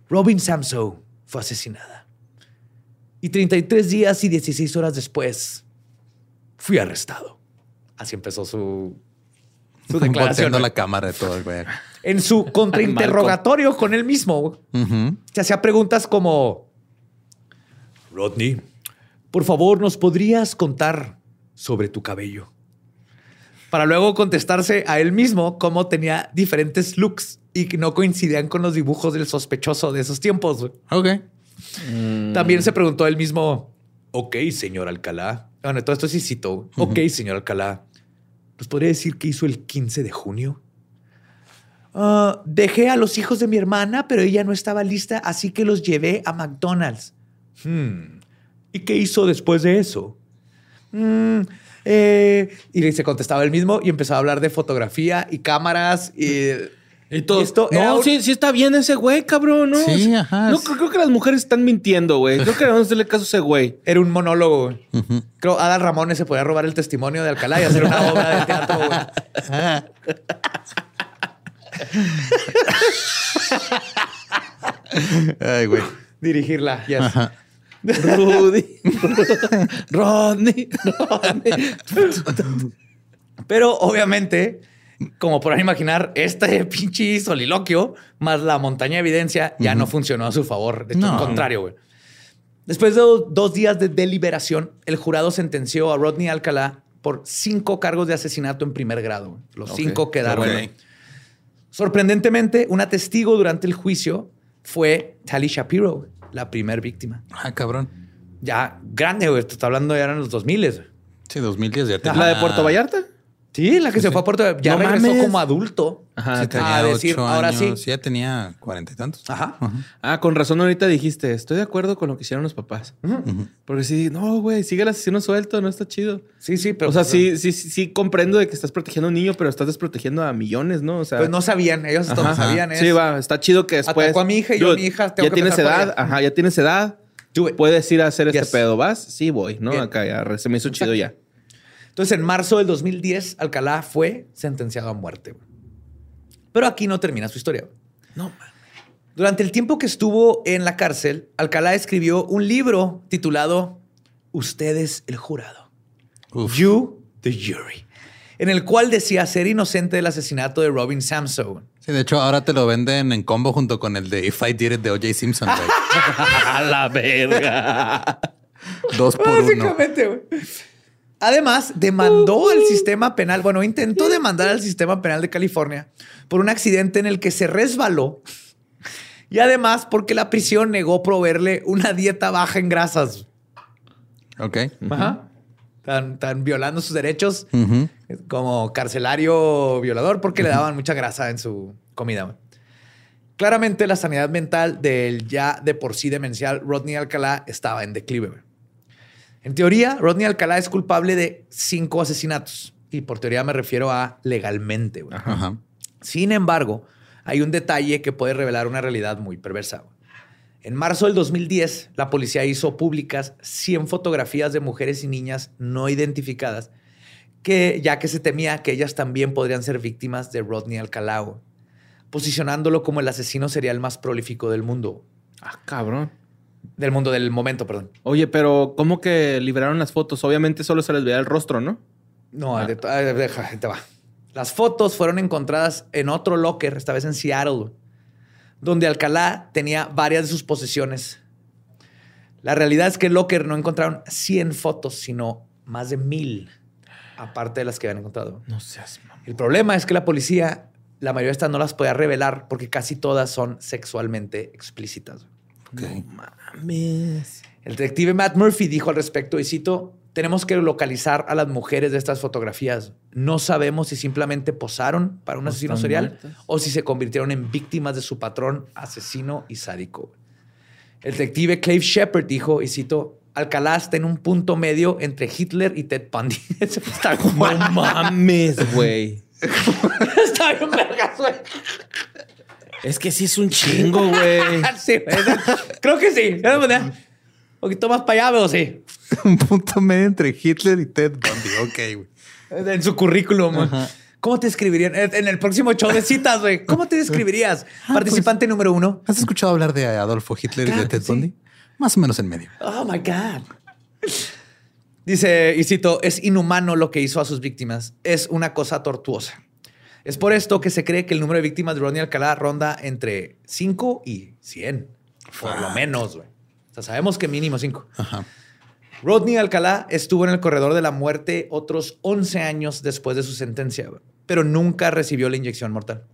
Robin Samso fue asesinada. Y 33 días y 16 horas después, fui arrestado. Así empezó su, su declaración. La cámara de todo el güey. En su contrainterrogatorio con él mismo, Ujú. se hacía preguntas como, Rodney, por favor, ¿nos podrías contar sobre tu cabello? Para luego contestarse a él mismo cómo tenía diferentes looks y que no coincidían con los dibujos del sospechoso de esos tiempos. Ok. También se preguntó él mismo, ok, señor Alcalá. Bueno, todo esto sí cito. Ok, señor Alcalá. ¿Nos podría decir qué hizo el 15 de junio? "Ah, dejé a los hijos de mi hermana, pero ella no estaba lista, así que los llevé a McDonald's. "Hmm, ¿Y qué hizo después de eso? "Mm, eh", y se contestaba él mismo y empezó a hablar de fotografía y cámaras y... Y todo. esto no, un- sí, sí está bien ese güey, cabrón, ¿no? Sí, ajá. No, creo, creo que las mujeres están mintiendo, güey. Creo que debemos hacerle caso a ese güey. Era un monólogo. güey. Creo Adal Ramones se podía robar el testimonio de Alcalá y hacer una obra de teatro. güey. Ay, güey. Dirigirla. yes. Rudy. Rodney. Pero obviamente, como podrán imaginar, este pinche soliloquio más la montaña de evidencia ya no funcionó a su favor. De hecho, No. al contrario, güey. Después de do- dos días de deliberación, el jurado sentenció a Rodney Alcalá por cinco cargos de asesinato en primer grado. güey. Los cinco quedaron. Sorprendentemente, una testigo durante el juicio fue Tally Shapiro, la primer víctima. Ah, cabrón. Ya grande, güey. Te está hablando ya en los 2000. güey. Sí, 2010 ya te ¿La de Puerto Vallarta? Sí, la que se fue a Puerto ya No regresó mames. como adulto. Ajá. Sí, tenía a decir, ocho ahora años. sí. Ya tenía cuarenta y tantos. Ajá. Ah, con razón ahorita dijiste, estoy de acuerdo con lo que hicieron los papás. Porque sí, no, güey, sigue el asesino suelto, no está chido. Sí, sí, pero. o sea, pues, sí, sí, sí, sí comprendo de que estás protegiendo a un niño, pero estás desprotegiendo a millones, ¿no? O sea, Pues no sabían, ellos Ajá. no sabían. es- Sí, va, está chido que después. Atacó a mi hija y yo a mi hija tengo ya que tienes edad, ella. ajá, ya tienes edad. Puedes ir a hacer este Yes. pedo, ¿vas? Sí, voy, ¿no? Bien. Acá ya se me hizo chido ya. Entonces, en marzo del 2010, Alcalá fue sentenciado a muerte. Pero aquí no termina su historia. No, man. Durante el tiempo que estuvo en la cárcel, Alcalá escribió un libro titulado Ustedes el jurado. Uf. You the jury. En el cual decía ser inocente del asesinato de Robin Samson. Sí, de hecho, ahora te lo venden en combo junto con el de If I Did It de O.J. Simpson. A la verga. Dos por uno. Además, demandó al sistema penal, bueno, intentó demandar al sistema penal de California por un accidente en el que se resbaló y además porque la prisión negó proveerle una dieta baja en grasas. Ok. Ajá. Tan, tan violando sus derechos como carcelario violador porque le daban mucha grasa en su comida. Claramente la sanidad mental del ya de por sí demencial Rodney Alcalá estaba en declive. En teoría, Rodney Alcalá es culpable de cinco asesinatos. Y por teoría me refiero a legalmente. güey. Ajá. Sin embargo, hay un detalle que puede revelar una realidad muy perversa. güey. En marzo del 2010, la policía hizo públicas 100 fotografías de mujeres y niñas no identificadas, que, ya que se temía que ellas también podrían ser víctimas de Rodney Alcalá, güey, posicionándolo como el asesino serial más prolífico del mundo. Ah, cabrón. Del mundo del momento, perdón. Oye, pero ¿cómo que liberaron las fotos? Obviamente solo se les veía el rostro, ¿no? No, de- ah, deja, te va. Las fotos fueron encontradas en otro locker, esta vez en Seattle, donde Alcalá tenía varias de sus posesiones. La realidad es que el locker no encontraron 100 fotos, sino más de mil, aparte de las que habían encontrado. No seas mamá. El problema es que la policía, la mayoría de estas no las podía revelar porque casi todas son sexualmente explícitas. Ok. Mames. El detective Matt Murphy dijo al respecto, y cito, tenemos que localizar a las mujeres de estas fotografías. No sabemos si simplemente posaron para un asesino serial muertas. o si se convirtieron en víctimas de su patrón asesino y sádico. El detective Clave Shepard dijo, y cito, Alcalá está en un punto medio entre Hitler y Ted Bundy. Está No mames, güey. Está bien vergas, güey. Es que sí es un chingo, güey. Sí, güey. Creo que sí. Un poquito más para allá, veo sí. Un punto medio entre Hitler y Ted Bundy. Ok, güey. En su currículum. ¿Cómo te escribirían? En el próximo show de citas, güey. ¿Cómo te describirías? Participante número uno. ¿Has escuchado hablar de Adolfo Hitler y de Ted sí. Bundy? Más o menos en medio. Oh my God. Dice, y cito, es inhumano lo que hizo a sus víctimas. Es una cosa tortuosa. Es por esto que se cree que el número de víctimas de Rodney Alcalá ronda entre 5 y 100. Por lo menos, güey. O sea, sabemos que mínimo 5. Ajá. Rodney Alcalá estuvo en el corredor de la muerte otros 11 años después de su sentencia, pero nunca recibió la inyección mortal.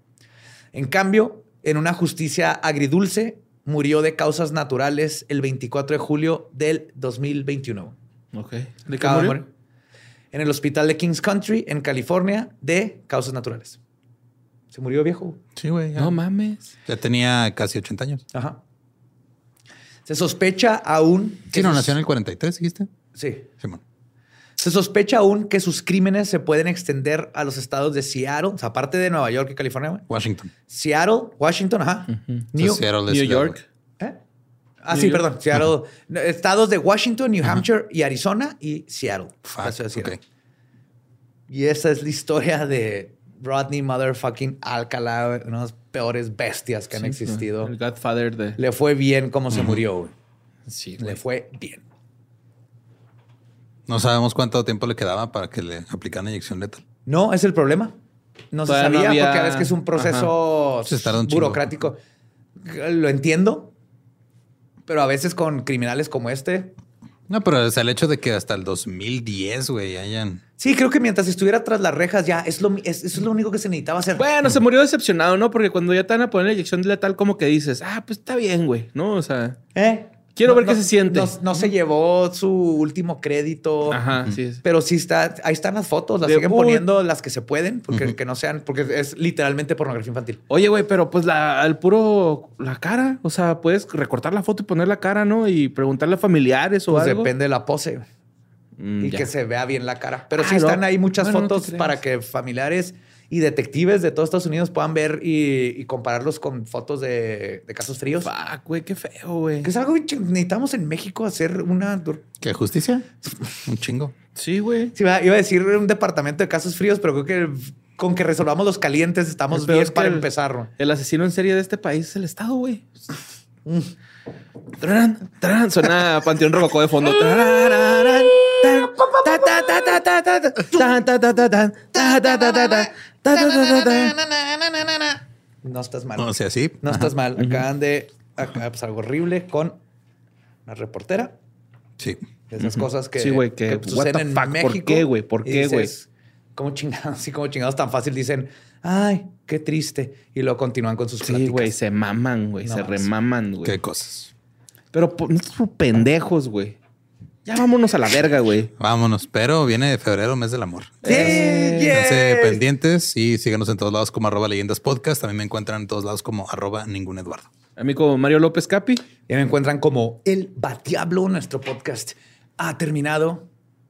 En cambio, en una justicia agridulce, murió de causas naturales el 24 de julio del 2021. Ok. ¿De qué murió? En el hospital de Kings Country, en California, de causas naturales. Se murió viejo. Sí, güey. ya. No mames. Ya tenía casi 80 años. Ajá. Se sospecha aún... Sí, no, sus- nació en el 43, dijiste. Sí. Simón. Se sospecha aún que sus crímenes se pueden extender a los estados de Seattle, o sea, aparte de Nueva York y California. güey. Washington. Seattle, Washington, ajá. New, Entonces, Seattle New York. Ah, sí, perdón. Seattle. No, Estados de Washington, New Hampshire y Arizona y Seattle. Fuck, Seattle. ok. Y esa es la historia de Rodney Motherfucking Alcalá, una de las peores bestias que han Sí, existido. El Godfather de. Le fue bien como se murió, güey. Sí, Le fue bien. No sabemos cuánto tiempo le quedaba para que le aplicaran inyección letal. No, es el problema. No se Todavía no sabía había- porque a veces que es un proceso Se burocrático. Lo entiendo, pero a veces con criminales como este. No, pero sea, el hecho de que hasta el 2010, güey, hayan... Sí, creo que mientras estuviera tras las rejas ya es lo, es, eso es lo único que se necesitaba hacer. Bueno, se murió decepcionado, ¿no? Porque cuando ya te van a poner la inyección letal, como que dices, ah, pues está bien, güey, ¿no? O sea, ¿Eh? Quiero ver no- qué se siente. No, no se llevó su último crédito. Ajá, sí. es. Pero sí está, ahí están las fotos, las De- siguen poniendo las que se pueden, porque que no sean, porque es literalmente pornografía infantil. Oye, güey, pero pues la, el puro, la cara, o sea, puedes recortar la foto y poner la cara, ¿no? Y preguntarle a familiares o Pues algo. depende de la pose Mm, y ya. que se vea bien la cara. Pero Ah, sí están ahí muchas Bueno, fotos para que familiares y detectives de todos Estados Unidos puedan ver y, y compararlos con fotos de, de casos fríos. Fuck, güey, qué feo, güey. Que es algo que necesitamos en México hacer una. ¿Qué justicia? Un chingo. Sí, güey. Sí, iba iba a decir un departamento de casos fríos, pero creo que con que resolvamos los calientes estamos bien es que para el- empezar. ¿no? El asesino en serie de este país es el Estado, güey. Tarán, tarán, Suena Panteón Rococó de fondo. No estás mal. O sea, sí. No estás mal. Acaban de acá, ah, pues, algo horrible con una reportera. Sí. Esas cosas que, sí, güey, que, suceden en México. ¿Por qué, güey? ¿Por qué, güey? Como chingados, así como chingados tan fácil dicen, ay, qué triste. Y luego continúan con sus Sí, güey, se maman, güey, se remaman, güey. Qué cosas. Pero pues, no pendejos, güey. Ya vámonos a la verga, güey. Vámonos. Pero viene febrero, mes del amor. Sí, Esténse yay. pendientes y síganos en todos lados como arroba leyendas podcast. También me encuentran en todos lados como arroba ningún Eduardo. A mí como Mario López Capi. Ya me encuentran como El Batiablo. Nuestro podcast ha terminado.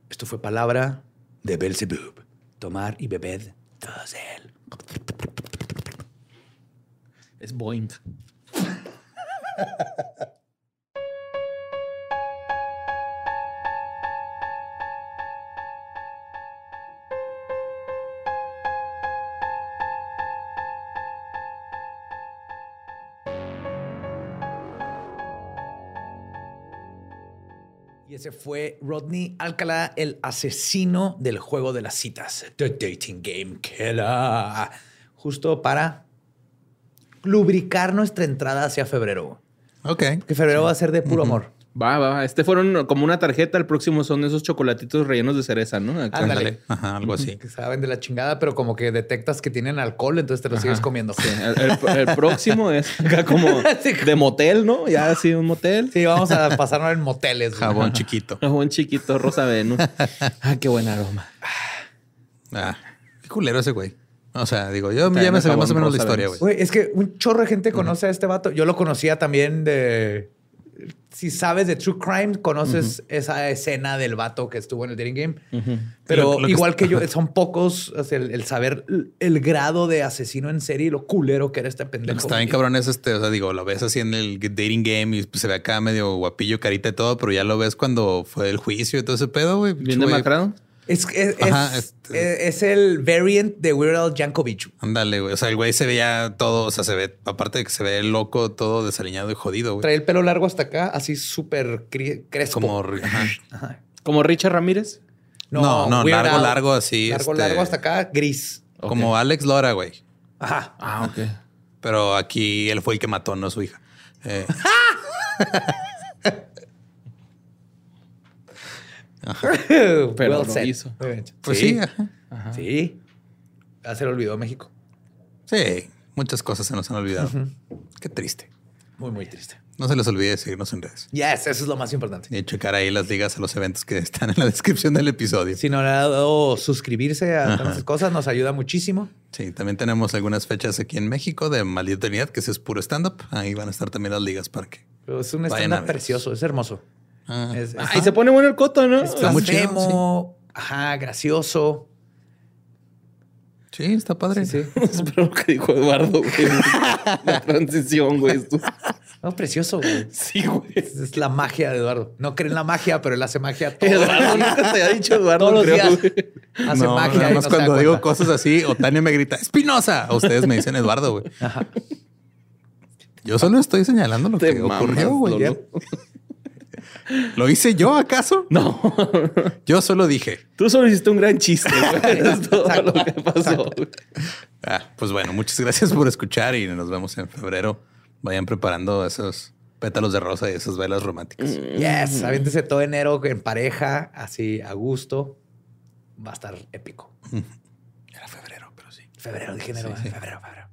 Esto fue palabra de Belzebub. Tomar y beber todos él. Es Boeing. Y ese fue Rodney Alcalá, el asesino del juego de las citas. The Dating Game Killer. Justo para lubricar nuestra entrada hacia febrero. Ok. Que febrero va a ser de puro amor. Va, va, va. Este fueron como una tarjeta. El próximo son esos chocolatitos rellenos de cereza, ¿no? Ándale. Ajá, algo así. Que saben de la chingada, pero como que detectas que tienen alcohol, entonces te lo sigues comiendo. Sí, el, el- el próximo es acá como Sí. de motel, ¿no? Ya así un motel. Sí, vamos a pasarnos en moteles. güey. Jabón chiquito. Un chiquito rosa Venus. Ah, qué buen aroma. Ah, qué culero ese güey. O sea, digo, yo También ya me sabía más o jabón menos la historia. Güey, es que un chorro de gente conoce a este vato. Yo lo conocía también de. Si sabes de True Crime, conoces esa escena del vato que estuvo en el Dating Game. Pero Lo- lo que igual que yo, son pocos o sea, el, el saber el grado de asesino en serie y lo culero que era este Lo pendejo. que está bien cabrón es este, o sea, digo, lo ves así en el dating game y se ve acá medio guapillo, carita y todo, pero ya lo ves cuando fue el juicio y todo ese pedo, güey. Bien demacrado. Es, es, Ajá, es- este- es el variant de Weird Al Yankovic. Ándale, güey. O sea, el güey se veía todo, o sea, se ve, aparte de que se ve loco, todo desaliñado y jodido, güey. Trae el pelo largo hasta acá, así súper crespo. Como, ajá. Ajá. Como Richard Ramírez. No, no, largo, Al. largo, así, Largo, este- largo hasta acá, gris. como Alex Lora, güey. Ajá. Ah, ok. Pero aquí él fue el que mató, no su hija. Eh, Pero Well lo said. hizo. Pues sí, sí. ajá. Sí. Ya se le olvidó México. sí, muchas cosas se nos han olvidado. Qué triste. Muy, muy triste. No se les olvide seguirnos en redes. Yes, eso es lo más importante. Y checar ahí las ligas a los eventos que están en la descripción del episodio. Sí. Si no le ha dado suscribirse a todas esas cosas, nos ayuda muchísimo. también tenemos algunas fechas aquí en México de Maldita Unidad, que ese es puro stand-up. Ahí van a estar también las ligas para que. Pero es un ver. precioso, es hermoso. Ah, Es, es- Ah, y se pone bueno el coto, ¿no? es está muy chido, blasfemo, ajá, gracioso. sí, está padre. Sí, sí. Espero lo que dijo Eduardo, güey. La transición, güey. Esto- No, precioso, güey. Sí, güey. Es, es la magia de Eduardo. No cree en la magia, pero él hace magia todo. Eduardo nunca te ha dicho Eduardo, Todos los creo, días. güey. Hace no, magia. nada más no cuando digo cosas así, Otania me grita, Espinosa. Ustedes me dicen Eduardo, güey. Yo solo estoy señalando lo Te que mamas, ocurrió, güey. ¿Lo hice yo acaso? No. Yo solo dije. Tú solo hiciste un gran chiste, güey. Es todo lo que pasó. Ah, pues bueno, muchas gracias por escuchar y nos vemos en febrero. Vayan preparando esos pétalos de rosa y esas velas románticas. Yes, aviéntese todo enero en pareja, así a gusto. Va a estar épico. Era febrero, pero sí. Febrero, dije enero, febrero, febrero.